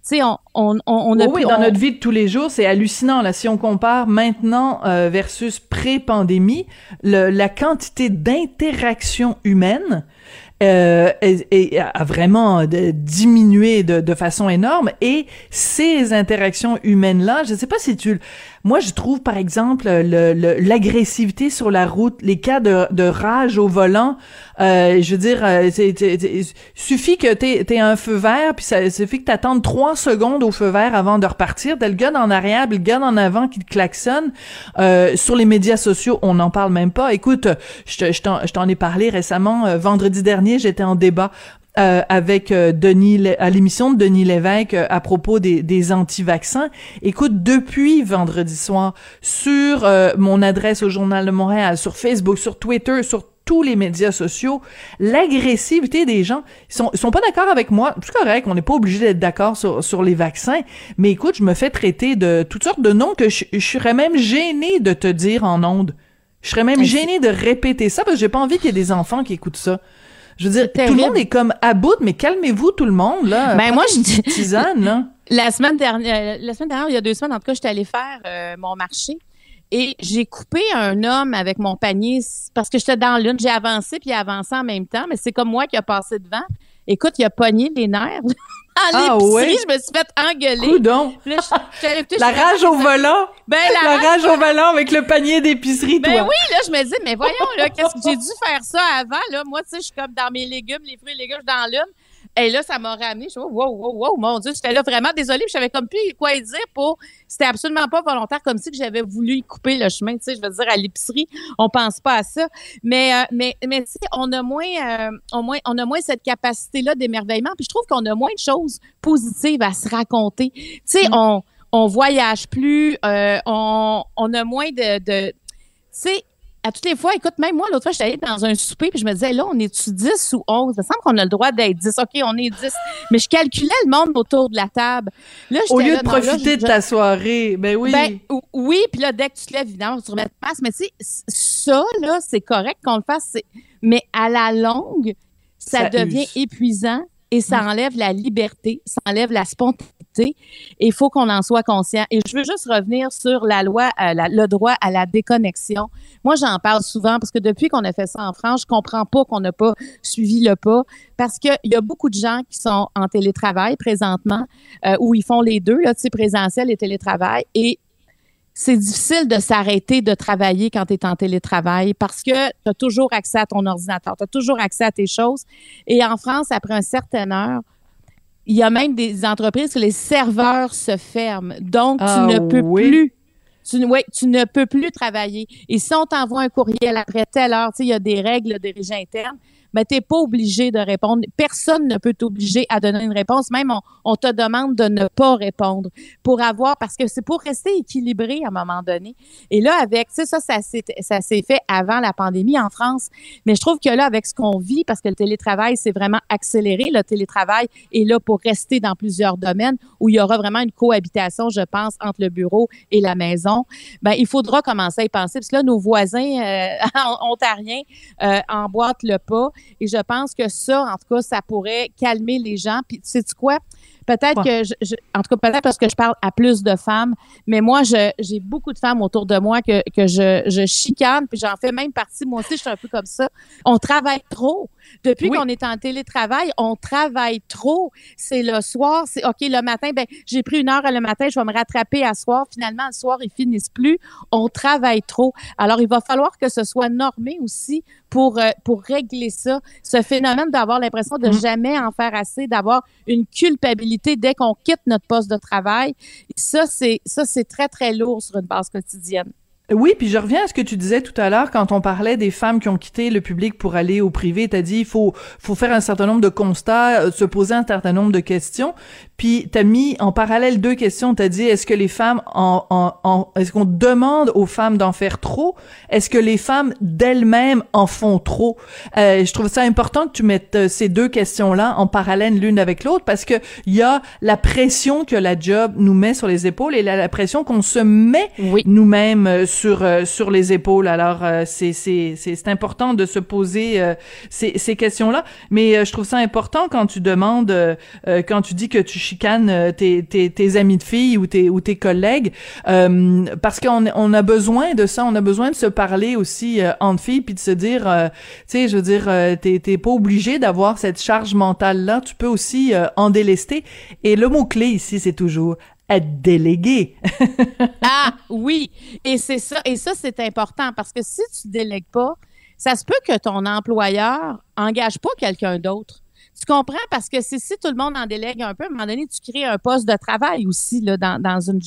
Tu sais, on, on, on, a oui, plus- dans on- notre vie de tous les jours, c'est hallucinant. Là, si on compare maintenant euh, versus pré-pandémie, la quantité d'interactions humaines euh, a vraiment de- diminué de, de façon énorme. Et ces interactions humaines-là, je ne sais pas si tu... Moi, je trouve, par exemple, le- le- l'agressivité sur la route, les cas de, rage au volant, euh, je veux dire, euh, c'est- suffit que t'aies aies un feu vert, puis ça suffit que t'attendes trois secondes au feu vert avant de repartir. T'as le gars en arrière, le gars en avant qui te klaxonne. Euh, sur les médias sociaux, on n'en parle même pas. Écoute, je t'en ai parlé récemment. euh, vendredi dernier, j'étais en débat euh, avec euh, Denis à l'émission de Denis Lévesque euh, à propos des, des anti-vaccins. Écoute, depuis vendredi soir, sur euh, mon adresse au Journal de Montréal, sur Facebook, sur Twitter, sur tous les médias sociaux, l'agressivité des gens, ils sont, ils sont pas d'accord avec moi. C'est correct, on n'est pas obligé d'être d'accord sur, sur les vaccins, mais écoute, je me fais traiter de toutes sortes de noms que je, je serais même gênée de te dire en ondes. Je serais même Hey, gênée de répéter ça parce que j'ai pas envie qu'il y ait des enfants qui écoutent ça. Je veux dire, tout le monde est comme à bout, mais calmez-vous tout le monde, là. Ben, moi, je dis- tisane, là. [LAUGHS] La semaine dernière, la semaine dernière, il y a deux semaines, en tout cas, j'étais allée faire euh, mon marché et j'ai coupé un homme avec mon panier parce que j'étais dans l'une. J'ai avancé puis il a avancé en même temps, mais c'est comme moi qui a passé devant. Écoute, il a pogné les nerfs. [LAUGHS] À Ah, l'épicerie, ouais? je me suis fait engueuler. Coudon. Là, je- [LAUGHS] La rage au volant? Ben, La rage au volant avec le panier d'épicerie, Ben toi. oui, là, je me dis, mais voyons, là, qu'est-ce que j'ai dû faire ça avant, là? Moi, tu sais, je suis comme dans mes légumes, les fruits et légumes, je suis dans l'une. Et là, ça m'a ramené. Je suis, wow, wow, wow, mon Dieu, j'étais là vraiment désolée. puis j'avais comme plus quoi dire pour. C'était absolument pas volontaire, comme si que j'avais voulu y couper le chemin. Tu sais, je veux dire, à l'épicerie, on pense pas à ça. Mais, euh, mais, mais tu sais, on a moins, euh, on moins, on a moins cette capacité-là d'émerveillement. Puis je trouve qu'on a moins de choses positives à se raconter. Tu sais, on, on voyage plus, euh, on, on a moins de, de tu sais, à toutes les fois, écoute, même moi, l'autre fois, j'étais allée dans un souper, puis je me disais, là, on est-tu 10 ou 11? Il me semble qu'on a le droit d'être 10. OK, on est 10. Mais je calculais le monde autour de la table. Là, Au lieu là, de non, là, profiter je- de ta soirée, ben oui. ben, ou- oui, puis là, dès que tu te lèves, évidemment, tu remets de place. Mais tu sais, ça, là, c'est correct qu'on le fasse. Mais à la longue, ça, Ça devient use. épuisant et ça enlève la liberté, ça enlève la spontanéité. Il faut qu'on en soit conscient. Et je veux juste revenir sur la loi, euh, la- le droit à la déconnexion. Moi, j'en parle souvent parce que depuis qu'on a fait ça en France, je comprends pas qu'on n'a pas suivi le pas parce qu'il y a beaucoup de gens qui sont en télétravail présentement euh, où ils font les deux, là, tu sais, présentiel et télétravail. Et c'est difficile de s'arrêter de travailler quand tu es en télétravail parce que tu as toujours accès à ton ordinateur, tu as toujours accès à tes choses. Et en France, après une certaine heure, il y a même des entreprises où les serveurs se ferment. Donc, Ah tu ne peux oui? plus. Tu, ne- ouais, tu ne peux plus travailler. Et si on t'envoie un courriel après telle heure, tu sais, il y a des règles de régie interne, mais tu n'es pas obligé de répondre. Personne ne peut t'obliger à donner une réponse. Même on, te demande de ne pas répondre pour avoir, parce que c'est pour rester équilibré à un moment donné. Et là, avec, tu sais, ça, ça s'est fait avant la pandémie en France. Mais je trouve que là, avec ce qu'on vit, parce que le télétravail, c'est vraiment accéléré, le télétravail est là pour rester dans plusieurs domaines où il y aura vraiment une cohabitation, je pense, entre le bureau et la maison. Ben, il faudra commencer à y penser. Parce que là, nos voisins euh, [LAUGHS] ontariens euh, emboîtent le pas. Et je pense que ça, en tout cas, ça pourrait calmer les gens. Puis, tu sais quoi? Peut-être que, je, je- en tout cas, peut-être parce que je parle à plus de femmes, mais moi, j'ai beaucoup de femmes autour de moi que, que je, je chicane, puis j'en fais même partie. Moi aussi, je suis un peu comme ça. On travaille trop. Depuis Oui. qu'on est en télétravail, on travaille trop. C'est le soir, c'est OK, le matin, ben j'ai pris une heure le matin, je vais me rattraper à soir. Finalement, le soir, ils finissent plus. On travaille trop. Alors, il va falloir que ce soit normé aussi pour, euh, pour régler ça. Ce phénomène d'avoir l'impression de jamais en faire assez, d'avoir une culpabilité dès qu'on quitte notre poste de travail. Ça, c'est, ça, c'est très, très lourd sur une base quotidienne. Oui, puis je reviens à ce que tu disais tout à l'heure quand on parlait des femmes qui ont quitté le public pour aller au privé. T'as dit il faut faut faire un certain nombre de constats, euh, se poser un certain nombre de questions. Puis t'as mis en parallèle deux questions. T'as dit est-ce que les femmes en, en, en est-ce qu'on demande aux femmes d'en faire trop? Est-ce que les femmes d'elles-mêmes en font trop? Euh, Je trouve ça important que tu mettes euh, ces deux questions-là en parallèle l'une avec l'autre parce que il y a la pression que la job nous met sur les épaules et la, la pression qu'on se met nous-mêmes euh, sur euh, sur les épaules. Alors euh, c'est c'est c'est important de se poser euh, ces ces questions-là. Mais je trouve ça important quand tu demandes quand tu dis que tu chicanes tes tes tes amis de filles ou tes ou tes collègues parce qu'on on a besoin de ça. On a besoin de se parler aussi entre filles puis de se dire tu sais je veux dire t'es t'es pas obligé d'avoir cette charge mentale là. Tu peux aussi en délester. Et le mot clé ici c'est toujours être délégué. [LAUGHS] ah oui, et c'est ça, et ça c'est important parce que si tu délègues pas, ça se peut que ton employeur engage pas quelqu'un d'autre. Tu comprends? Parce que si, si tout le monde en délègue un peu, à un moment donné, tu crées un poste de travail aussi là, dans, dans, une,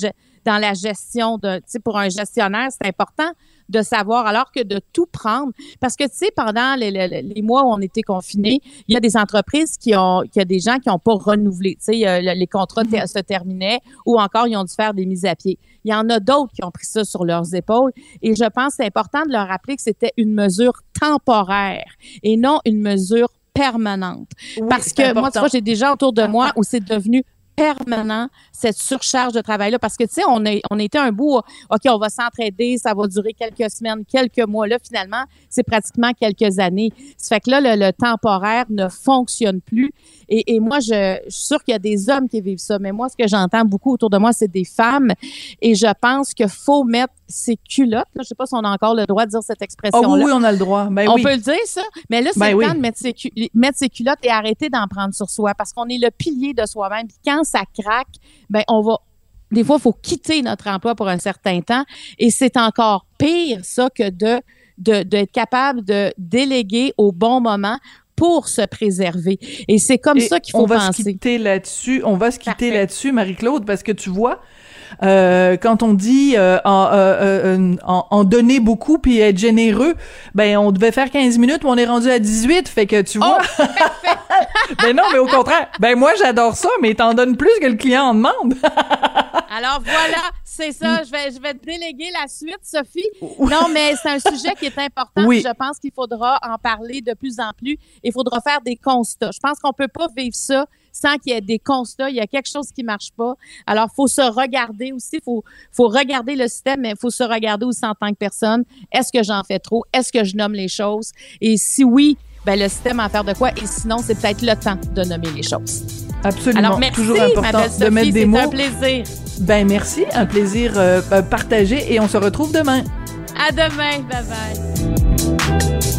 dans la gestion de, tu sais, pour un gestionnaire, c'est important de savoir, alors que de tout prendre. Parce que, tu sais, pendant les, les, les, mois où on était confinés, il y a des entreprises qui ont, il y a des gens qui n'ont pas renouvelé. Tu sais, les contrats mm -hmm. se terminaient ou encore ils ont dû faire des mises à pied. Il y en a d'autres qui ont pris ça sur leurs épaules. Et je pense que c'est important de leur rappeler que c'était une mesure temporaire et non une mesure permanente. Oui, Parce que important. moi, tu vois, j'ai déjà autour de moi où c'est devenu permanent cette surcharge de travail là parce que tu sais on a on était un bout OK on va s'entraider ça va durer quelques semaines quelques mois. Là finalement c'est pratiquement quelques années. Ça fait que là le, le temporaire ne fonctionne plus. Et, et moi je, je, suis sûre qu'il y a des hommes qui vivent ça. Mais moi ce que j'entends beaucoup autour de moi c'est des femmes. Et je pense qu'il faut mettre ses culottes là, je sais pas si on a encore le droit de dire cette expression là oh, oui, oui on a le droit. Ben, on oui. peut le dire ça. Mais là c'est ben, le oui. temps de mettre ses, mettre ses culottes et arrêter d'en prendre sur soi. Parce qu'on est le pilier de soi-même. Puis quand ça craque, ben on va des fois il faut quitter notre emploi pour un certain temps et c'est encore pire ça que de d'être de, capable de déléguer au bon moment pour se préserver. Et c'est comme et ça qu'il faut on va penser. Se quitter là-dessus, on va se quitter là-dessus, Marie-Claude, parce que tu vois, euh, quand on dit euh, en, euh, en, en, donner beaucoup puis être généreux, ben on devait faire 15 minutes, mais on est rendu à 18, fait que tu vois. Oh, [LAUGHS] ben non, mais au contraire. Ben moi j'adore ça, mais t'en donnes plus que le client en demande. [LAUGHS] Alors voilà, c'est ça. Je vais, je vais te déléguer la suite, Sophie. Non, mais c'est un sujet qui est important. Oui. Je pense qu'il faudra en parler de plus en plus. Il faudra faire des constats. Je pense qu'on peut pas vivre ça sans qu'il y ait des constats. Il y a quelque chose qui marche pas. Alors, faut se regarder aussi. Faut, faut regarder le système, mais faut se regarder aussi en tant que personne. Est-ce que j'en fais trop? Est-ce que je nomme les choses? Et si oui, ben le système en faire de quoi? Et sinon, c'est peut-être le temps de nommer les choses. Absolument. Alors, merci, Toujours important Sophie, de mettre des mots. C'est un plaisir. Ben merci, un plaisir euh, partagé et on se retrouve demain. À demain, bye bye.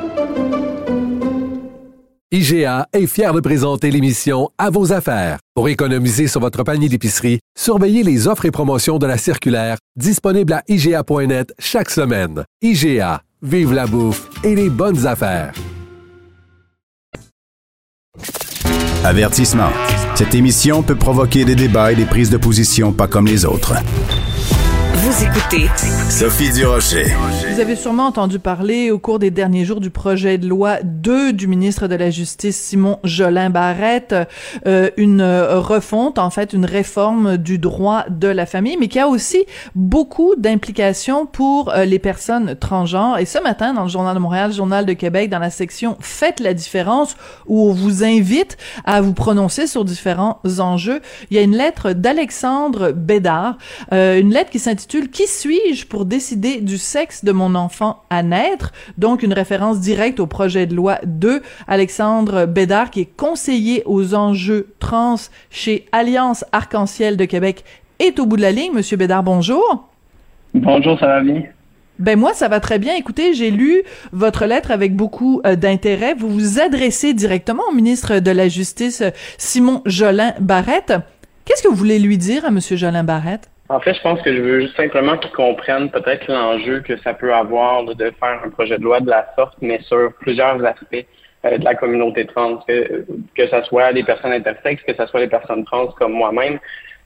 IGA est fier de présenter l'émission À vos affaires. Pour économiser sur votre panier d'épicerie, surveillez les offres et promotions de la circulaire disponible à IGA.net chaque semaine. IGA, vive la bouffe et les bonnes affaires. Avertissement. Cette émission peut provoquer des débats et des prises de position pas comme les autres. Vous écoutez Sophie Durocher. Vous avez sûrement entendu parler au cours des derniers jours du projet de loi 2 du ministre de la Justice Simon Jolin Barrette, euh, une refonte, en fait, une réforme du droit de la famille, mais qui a aussi beaucoup d'implications pour euh, les personnes transgenres. Et ce matin, dans le Journal de Montréal, Journal de Québec, dans la section Faites la différence, où on vous invite à vous prononcer sur différents enjeux, il y a une lettre d'Alexandre Bédard, euh, une lettre qui s'intitule qui suis-je pour décider du sexe de mon enfant à naître? Donc, une référence directe au projet de loi 2. Alexandre Bédard, qui est conseiller aux enjeux trans chez Alliance Arc-en-Ciel de Québec, est au bout de la ligne. Monsieur Bédard, bonjour. Bonjour, ça va bien? Ben moi, ça va très bien. Écoutez, j'ai lu votre lettre avec beaucoup euh, d'intérêt. Vous vous adressez directement au ministre de la Justice, Simon Jolin Barrette. Qu'est-ce que vous voulez lui dire à Monsieur Jolin Barrette? En fait, je pense que je veux juste simplement qu'ils comprennent peut-être l'enjeu que ça peut avoir de faire un projet de loi de la sorte, mais sur plusieurs aspects euh, de la communauté trans, que, que ce soit les personnes intersexes, que ce soit les personnes trans comme moi-même.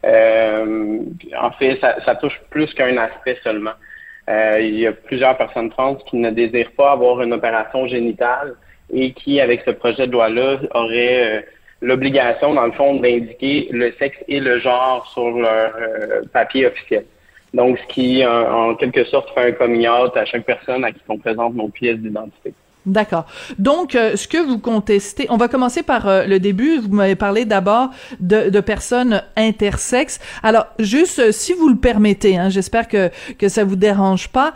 Euh, en fait, ça, ça touche plus qu'un aspect seulement. Euh, il y a plusieurs personnes trans qui ne désirent pas avoir une opération génitale et qui, avec ce projet de loi-là, auraient euh, l'obligation, dans le fond, d'indiquer le sexe et le genre sur leur euh, papier officiel. Donc, ce qui, en, quelque sorte, fait un coming out à chaque personne à qui on présente nos pièces d'identité. D'accord. Donc, euh, ce que vous contestez, on va commencer par euh, le début. Vous m'avez parlé d'abord de, de, personnes intersexes. Alors, juste euh, si vous le permettez, hein, j'espère que que ça vous dérange pas.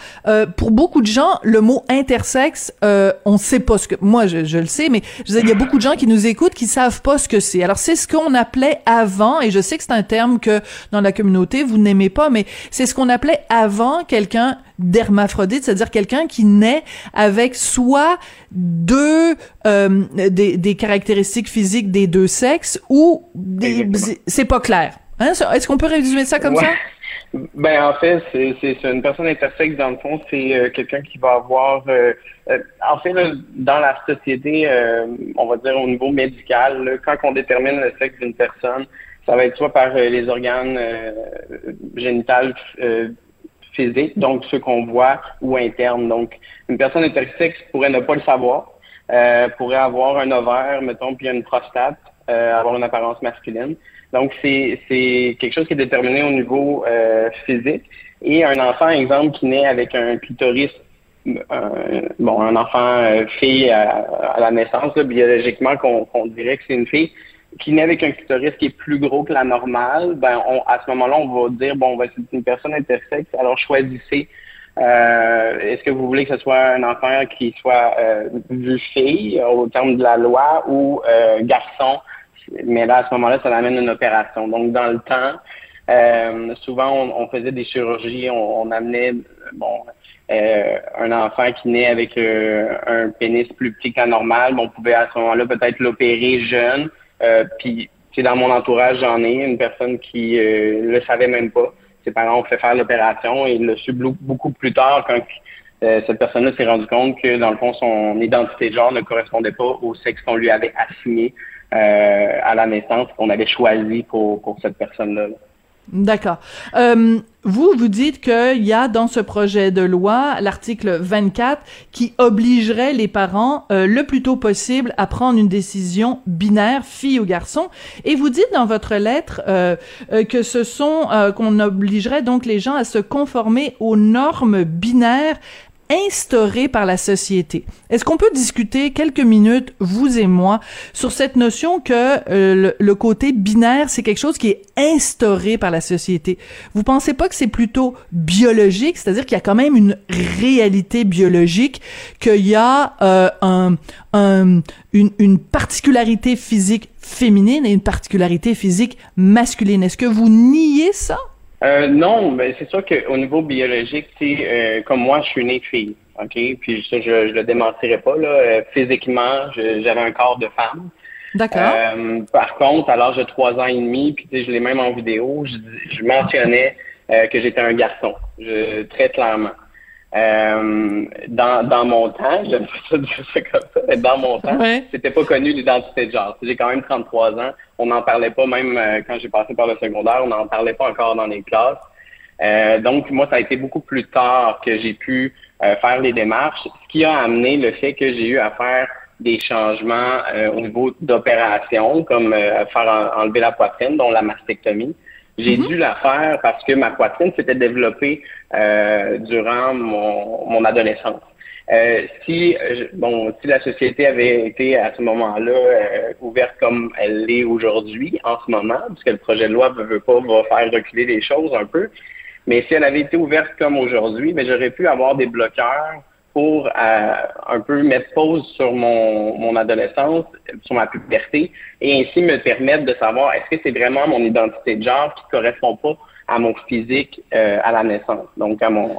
pour beaucoup de gens, le mot intersexe, on sait pas ce que. Moi, je, je le sais, mais je il y a beaucoup de gens qui nous écoutent qui savent pas ce que c'est. Alors, c'est ce qu'on appelait avant, et je sais que c'est un terme que dans la communauté vous n'aimez pas, mais c'est ce qu'on appelait avant quelqu'un d'hermaphrodite, c'est-à-dire quelqu'un qui naît avec soit deux euh, des, des, caractéristiques physiques des deux sexes ou c'est pas clair. Hein? Est-ce qu'on peut résumer ça comme ouais. ça? Ben en fait, c'est une personne intersexe dans le fond, c'est euh, quelqu'un qui va avoir euh, euh en fait là, dans la société, euh, on va dire au niveau médical, là, quand on détermine le sexe d'une personne, ça va être soit par les organes génitales donc ceux qu'on voit, ou interne. Donc, une personne intersexe pourrait ne pas le savoir, euh, pourrait avoir un ovaire, mettons, puis une prostate, euh, avoir une apparence masculine. Donc, c'est, quelque chose qui est déterminé au niveau euh, physique. Et un enfant, exemple, qui naît avec un clitoris, un, bon, un enfant fille à, la naissance, biologiquement, qu'on dirait que c'est une fille, qui naît avec un clitoris qui est plus gros que la normale, ben on, à ce moment-là, on va dire bon, ben, c'est une personne intersexe, alors choisissez. Euh, est-ce que vous voulez que ce soit un enfant qui soit euh, vu fille au terme de la loi ou euh, garçon? Mais là, à ce moment-là, ça amène une opération. Donc, dans le temps, euh, souvent, on, on, faisait des chirurgies, on, on amenait bon euh, un enfant qui naît avec euh, un pénis plus petit qu'un normal, on pouvait à ce moment-là peut-être l'opérer jeune euh, puis, dans mon entourage, j'en ai une personne qui euh, le savait même pas. Ses parents ont fait faire l'opération et il l'a su beaucoup plus tard quand euh, cette personne-là s'est rendu compte que, dans le fond, son identité de genre ne correspondait pas au sexe qu'on lui avait assigné euh, à la naissance, qu'on avait choisi pour, pour cette personne-là. là D'accord. Euh, vous, vous dites qu'il y a dans ce projet de loi l'article 24 qui obligerait les parents euh, le plus tôt possible à prendre une décision binaire, fille ou garçon. Et vous dites dans votre lettre euh, euh que ce sont euh, qu'on obligerait donc les gens à se conformer aux normes binaires instauré par la société. Est-ce qu'on peut discuter quelques minutes, vous et moi, sur cette notion que euh, le, côté binaire, c'est quelque chose qui est instauré par la société? Vous pensez pas que c'est plutôt biologique, c'est-à-dire qu'il y a quand même une réalité biologique, qu'il y a euh, un, une, une particularité physique féminine et une particularité physique masculine. Est-ce que vous niez ça? Euh, non, mais c'est sûr qu'au niveau biologique, euh, comme moi, je suis né fille, ok, puis ça, je, je le démentirai pas là. Euh, physiquement, j'avais un corps de femme. D'accord. Euh, par contre, à l'âge de trois ans et demi, puis je l'ai même en vidéo, je, je mentionnais euh, que j'étais un garçon, je, très clairement. Euh, dans, dans mon temps, j'aime pas dire ça comme ça, mais dans mon temps, ouais. c'était pas connu l'identité de genre. J'ai quand même 33 ans. On n'en parlait pas même euh, quand j'ai passé par le secondaire, on n'en parlait pas encore dans les classes. Euh, donc, moi, ça a été beaucoup plus tard que j'ai pu euh, faire les démarches, ce qui a amené le fait que j'ai eu à faire des changements euh, au niveau d'opération, comme faire enlever la poitrine, dont la mastectomie. J'ai dû la faire parce que ma poitrine s'était développée durant mon, mon adolescence. Euh, si bon, si la société avait été à ce moment-là euh, ouverte comme elle l'est aujourd'hui, en ce moment, puisque le projet de loi ne veut pas va faire reculer les choses un peu, mais si elle avait été ouverte comme aujourd'hui, mais ben, j'aurais pu avoir des bloqueurs pour euh, un peu mettre pause sur mon, mon adolescence, sur ma puberté, et ainsi me permettre de savoir est-ce que c'est vraiment mon identité de genre qui correspond pas à mon physique à la naissance, donc à mon,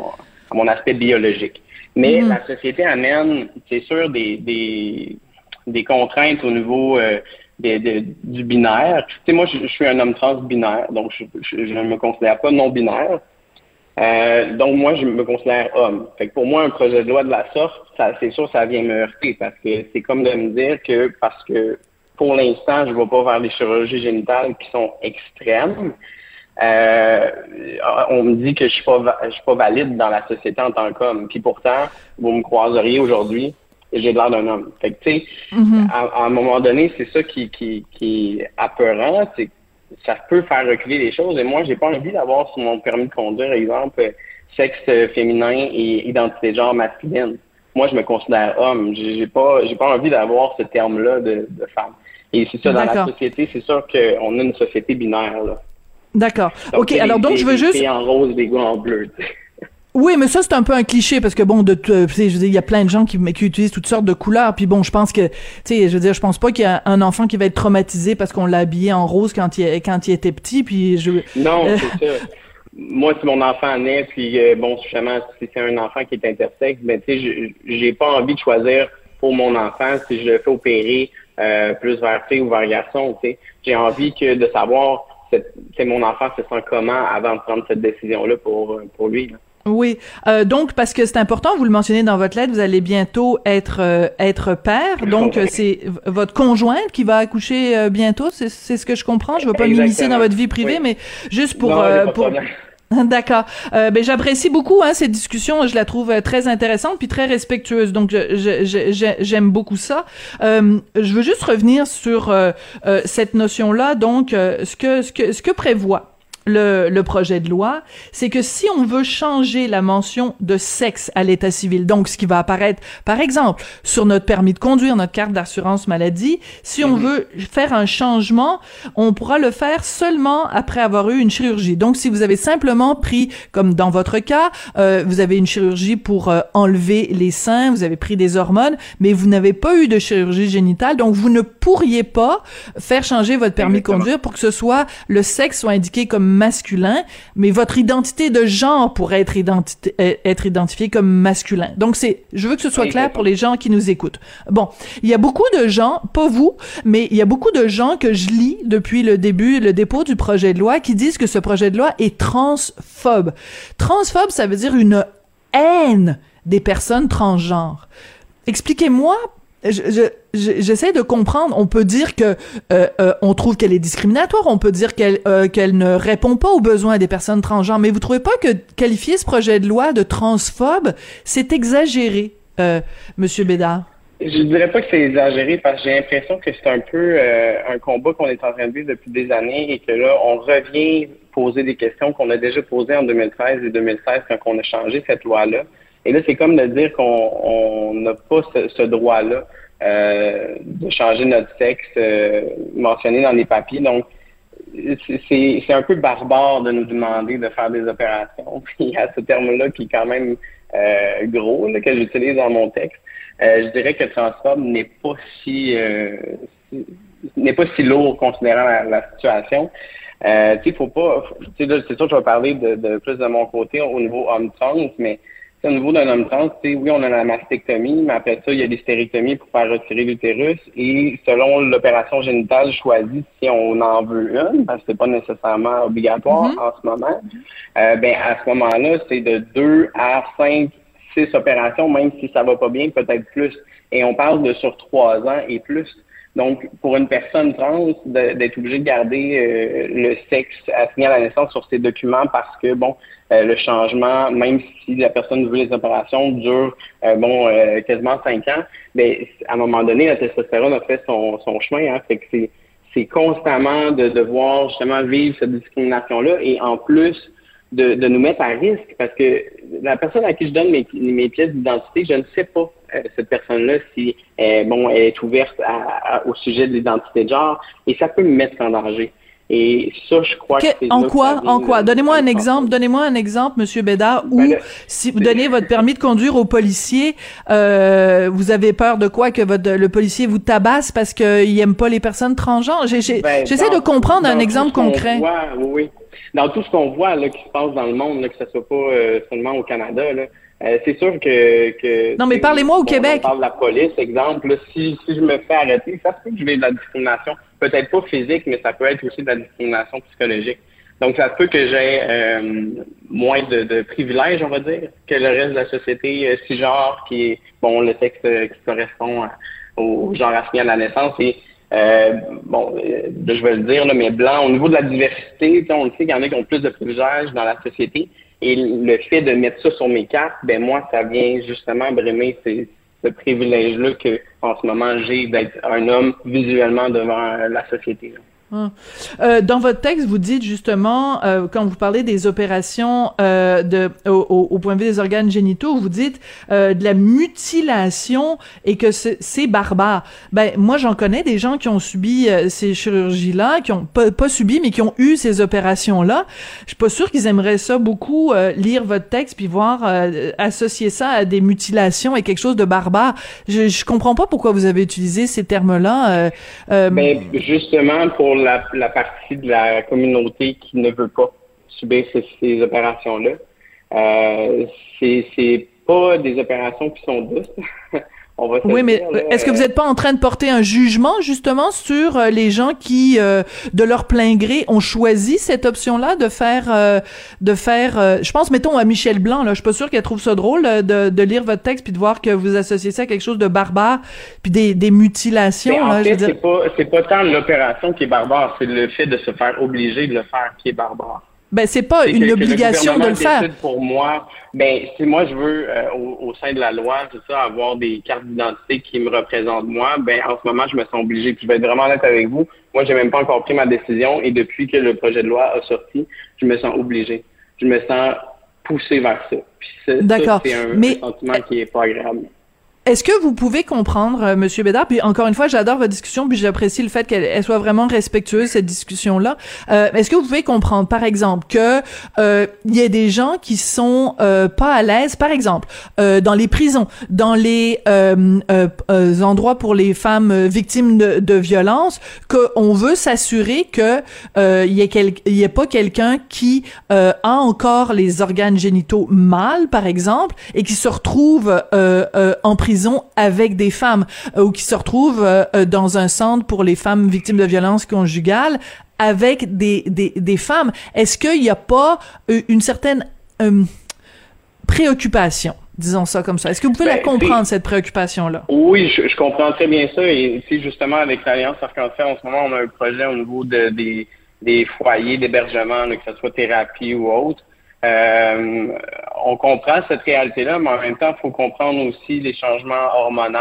à mon aspect biologique. Mais mhm. la société amène, c'est sûr, des, des, des, contraintes au niveau euh, du binaire. Tu sais, moi, je, suis un homme trans binaire, donc je ne me considère pas non binaire. Euh, donc moi, je me considère homme. Fait que pour moi, un projet de loi de la sorte, ça, c'est sûr, ça vient me heurter parce que c'est comme de me dire que parce que pour l'instant, je ne vais pas vers des chirurgies génitales qui sont extrêmes. Euh, on me dit que je suis pas je suis pas valide dans la société en tant qu'homme. Puis pourtant, vous me croiseriez aujourd'hui et j'ai l'air d'un homme. Fait que tu sais, mm-hmm. à, un moment donné, c'est ça qui, qui, qui est apeurant, c'est ça peut faire reculer les choses. Et moi, j'ai pas envie d'avoir sur mon permis de conduire, exemple, sexe féminin et identité de genre masculine. Moi, je me considère homme. J'ai pas, j'ai pas envie d'avoir ce terme-là de, de femme. Et c'est ça, dans la société, c'est sûr qu'on a une société binaire, là. D'accord. OK, alors donc je veux juste... en rose, des gars en bleu. Oui, mais ça c'est un peu un cliché parce que bon, de, euh, je veux dire, il y a plein de gens qui, qui utilisent toutes sortes de couleurs. Puis bon, je pense que, tu sais, je veux dire, je pense pas qu'il y a un enfant qui va être traumatisé parce qu'on l'a habillé en rose quand il quand il était petit. Puis je. Non, euh, c'est ça. Moi, si mon enfant naît, puis euh, bon, justement, si c'est un enfant qui est intersexe, ben tu sais, j'ai pas envie de choisir pour mon enfant si je le fais opérer plus vers fille ou vers garçon. Tu sais, j'ai envie que de savoir c'est mon enfant se sent comment avant de prendre cette décision-là pour, euh, pour lui. Oui, euh, donc parce que c'est important, vous le mentionnez dans votre lettre, vous allez bientôt être euh, être père, donc c'est votre conjointe qui va accoucher bientôt, c'est ce que je comprends. Je ne veux pas m'immiscer dans votre vie privée, mais juste pour pour [LAUGHS] D'accord. Euh, ben j'apprécie beaucoup hein, cette discussion. Je la trouve euh, très intéressante puis très respectueuse. Donc j'aime beaucoup ça. Euh, je veux juste revenir sur euh, euh, cette notion-là. Donc ce que ce que ce que prévoit le, le, projet de loi, c'est que si on veut changer la mention de sexe à l'état civil, donc ce qui va apparaître, par exemple, sur notre permis de conduire, notre carte d'assurance maladie, si on mhm. veut faire un changement, on pourra le faire seulement après avoir eu une chirurgie. Donc, si vous avez simplement pris, comme dans votre cas, euh, vous avez une chirurgie pour euh, enlever les seins, vous avez pris des hormones, mais vous n'avez pas eu de chirurgie génitale, donc vous ne pourriez pas faire changer votre permis de conduire pour que ce soit le sexe soit indiqué comme masculin, mais votre identité de genre pourrait être, euh, être identifiée comme masculin. Donc c'est, je veux que ce soit clair pour les gens qui nous écoutent. Bon, il y a beaucoup de gens, pas vous, mais il y a beaucoup de gens que je lis depuis le début, le dépôt du projet de loi, qui disent que ce projet de loi est transphobe. Transphobe, ça veut dire une haine des personnes transgenres. Expliquez-moi je, j'essaie de comprendre. On peut dire que euh, euh, on trouve qu'elle est discriminatoire. On peut dire qu'elle euh, qu'elle ne répond pas aux besoins des personnes transgenres. Mais vous trouvez pas que qualifier ce projet de loi de transphobe, c'est exagéré, Monsieur Bédard? Je dirais pas que c'est exagéré parce que j'ai l'impression que c'est un peu un combat qu'on est en train de vivre depuis des années et que là, on revient poser des questions qu'on a déjà posées en 2013 et 2016 quand on a changé cette loi-là. Et là, c'est comme de dire qu'on n'a pas ce, droit-là euh, de changer notre sexe euh, mentionné dans les papiers. Donc, c'est un peu barbare de nous demander de faire des opérations. [LAUGHS] Puis il y a ce terme-là qui est quand même euh, gros là, que j'utilise dans mon texte. Euh, je dirais que transforme n'est pas si, n'est pas si lourd considérant la, situation. Euh, tu sais, faut pas. c'est sûr que je vais parler de, de, plus de mon côté au niveau homme-trans, mais au niveau d'un homme trans, oui, on a la mastectomie, mais après ça, il y a des stérectomies pour faire retirer l'utérus. Et selon l'opération génitale choisie, si on en veut une, parce que c'est pas nécessairement obligatoire mm-hmm. en ce moment, euh, ben à ce moment-là, c'est de deux à cinq, six opérations, même si ça va pas bien, peut-être plus. Et on parle de sur trois ans et plus. Donc, pour une personne trans, d'être obligé de garder euh, le sexe assigné à la naissance sur ses documents parce que, bon, euh, le changement, même si la personne veut les opérations, dure, euh, bon, quasiment cinq ans, mais à un moment donné, la testostérone a fait son, chemin. Hein, fait que c'est constamment de devoir justement vivre cette discrimination-là et en plus de, de nous mettre à risque parce que la personne à qui je donne mes, pièces d'identité, je ne sais pas cette personne-là si euh, bon elle est ouverte à- à- au sujet de l'identité de genre et ça peut me mettre en danger. Et ça, je crois Que- que c'est en quoi, en quoi? Donnez-moi un exemple, donnez-moi un exemple, Monsieur Bédard, où si vous donnez votre permis de conduire au policier, euh, vous avez peur de quoi que votre le policier vous tabasse parce qu'il aime pas les personnes transgenres? Ben, J'essaie de comprendre un exemple concret. voit, oui, oui. Dans tout ce qu'on voit là, qui se passe dans le monde, là, que ce soit pas euh, seulement au Canada, là, euh, c'est sûr que, que Non, mais parlez-moi au Québec. On parle de la police, exemple. là, si, si je me fais arrêter, ça se peut que je vais de la discrimination. Peut-être pas physique, mais ça peut être aussi de la discrimination psychologique. Donc, ça se peut que j'ai euh, moins de, de privilèges, on va dire, que le reste de la société euh, cisgenre, qui est, bon, le sexe euh, qui correspond à- au genre assigné à la naissance. Et, euh, bon, euh, je vais le dire, là, mais blanc, au niveau de la diversité, on le sait qu'il y en a qui ont plus de privilèges dans la société. Et le fait de mettre ça sur mes cartes, ben moi, ça vient justement brimer ce privilège-là que en ce moment j'ai d'être un homme visuellement devant la société. Hum. Euh, dans votre texte, vous dites justement, euh, quand vous parlez des opérations euh, de, au, point de vue des organes génitaux, vous dites euh, de la mutilation et que c'est barbare. Ben moi, j'en connais des gens qui ont subi ces chirurgies-là, qui ont pas, subi, mais qui ont eu ces opérations-là. Je suis pas sûre qu'ils aimeraient ça beaucoup lire votre texte puis voir associer ça à des mutilations et quelque chose de barbare. Je, je comprends pas pourquoi vous avez utilisé ces termes-là. euh, Ben, justement, pour la, partie de la communauté qui ne veut pas subir ces, opérations-là, euh, c'est pas des opérations qui sont douces. [LAUGHS] On va se Oui, mais est-ce que vous n'êtes pas en train de porter un jugement justement sur euh, les gens qui, euh, de leur plein gré, ont choisi cette option-là de faire, euh, de faire. euh, je pense, mettons à Michel Blanc. Là, je suis pas sûre qu'elle trouve ça drôle de, de lire votre texte puis de voir que vous associez ça à quelque chose de barbare puis des, des mutilations. Mais en là, fait, dire. c'est pas c'est pas tant l'opération qui est barbare, c'est le fait de se faire obliger de le faire qui est barbare. Ben c'est pas que- une que le obligation de le faire. Pour moi, ben si moi je veux euh, au, au sein de la loi, c'est ça, avoir des cartes d'identité qui me représentent moi, ben en ce moment je me sens obligé. Puis je vais être vraiment honnête avec vous, moi j'ai même pas encore pris ma décision et depuis que le projet de loi a sorti, je me sens obligé. Je me sens poussé vers ça. Puis ça, ça, D'accord. c'est un, Mais- un sentiment qui est pas agréable. Est-ce que vous pouvez comprendre, euh, Monsieur Bédard, puis encore une fois, j'adore votre discussion, puis j'apprécie le fait qu'elle elle soit vraiment respectueuse cette discussion-là. Euh, Est-ce que vous pouvez comprendre, par exemple, que euh, il y a des gens qui sont euh, pas à l'aise, par exemple, dans les prisons, dans les endroits pour les femmes victimes de, de violences, qu'on veut s'assurer que il y y ait pas quelqu'un qui a encore les organes génitaux mâles, par exemple, et qui se retrouve en prison? Avec des femmes euh, ou qui se retrouve euh, euh, dans un centre pour les femmes victimes de violences conjugales avec des, des, des femmes. Est-ce qu'il n'y a pas une certaine euh, préoccupation, disons ça comme ça? Est-ce que vous pouvez Ben, la comprendre, cette préoccupation-là? Oui, je, je comprends très bien ça. Et ici, justement, avec l'Alliance Arc-en-Ciel, en ce moment, on a un projet au niveau de, des, des foyers d'hébergement, que ce soit thérapie ou autre. Euh, on comprend cette réalité-là, mais en même temps, il faut comprendre aussi les changements hormonaux.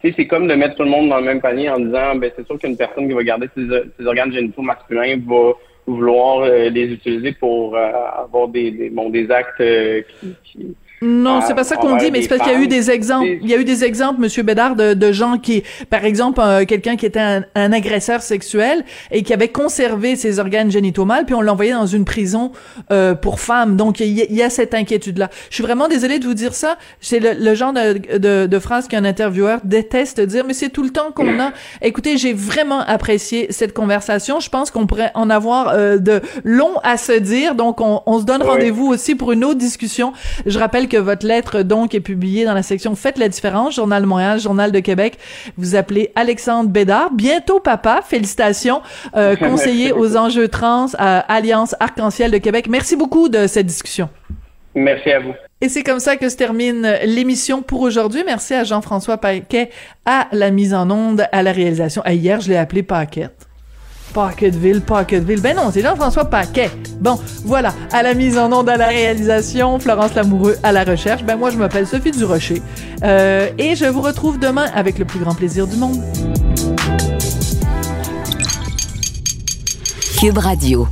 Tu sais, c'est comme de mettre tout le monde dans le même panier en disant, ben c'est sûr qu'une personne qui va garder ses, ses organes génitaux masculins va vouloir euh, les utiliser pour euh, avoir des, des, bon, des actes euh, qui, qui, Non, c'est euh, pas ça qu'on dit, mais c'est parce qu'il y a eu des exemples. Il y a eu des exemples, Monsieur Bédard, de, de gens qui, par exemple, euh, quelqu'un qui était un, un agresseur sexuel et qui avait conservé ses organes génitaux mâles, puis on l'envoyait dans une prison euh, pour femmes. Donc il y, y a cette inquiétude-là. Je suis vraiment désolée de vous dire ça. C'est le, le genre de, de, de phrase qu'un intervieweur déteste dire, mais c'est tout le temps qu'on a. Écoutez, j'ai vraiment apprécié cette conversation. Je pense qu'on pourrait en avoir euh, de long à se dire. Donc on, on se donne rendez-vous aussi pour une autre discussion. Je rappelle que votre lettre donc est publiée dans la section Faites la différence, Journal de Montréal, Journal de Québec. Vous appelez Alexandre Bédard, bientôt papa, félicitations, euh, [LAUGHS] conseiller aux enjeux trans à Alliance Arc-en-Ciel de Québec. Merci beaucoup de cette discussion. Merci à vous. Et c'est comme ça que se termine l'émission pour aujourd'hui. Merci à Jean-François Paquet à la mise en onde, à la réalisation. Hier, je l'ai appelé Paquette. Packetteville, Packetteville. Ben non, c'est Jean-François Paquet. Bon, voilà. À la mise en onde, à la réalisation, Florence Lamoureux à la recherche. Ben moi, je m'appelle Sophie Durocher. Euh, et je vous retrouve demain avec le plus grand plaisir du monde. Cube Radio.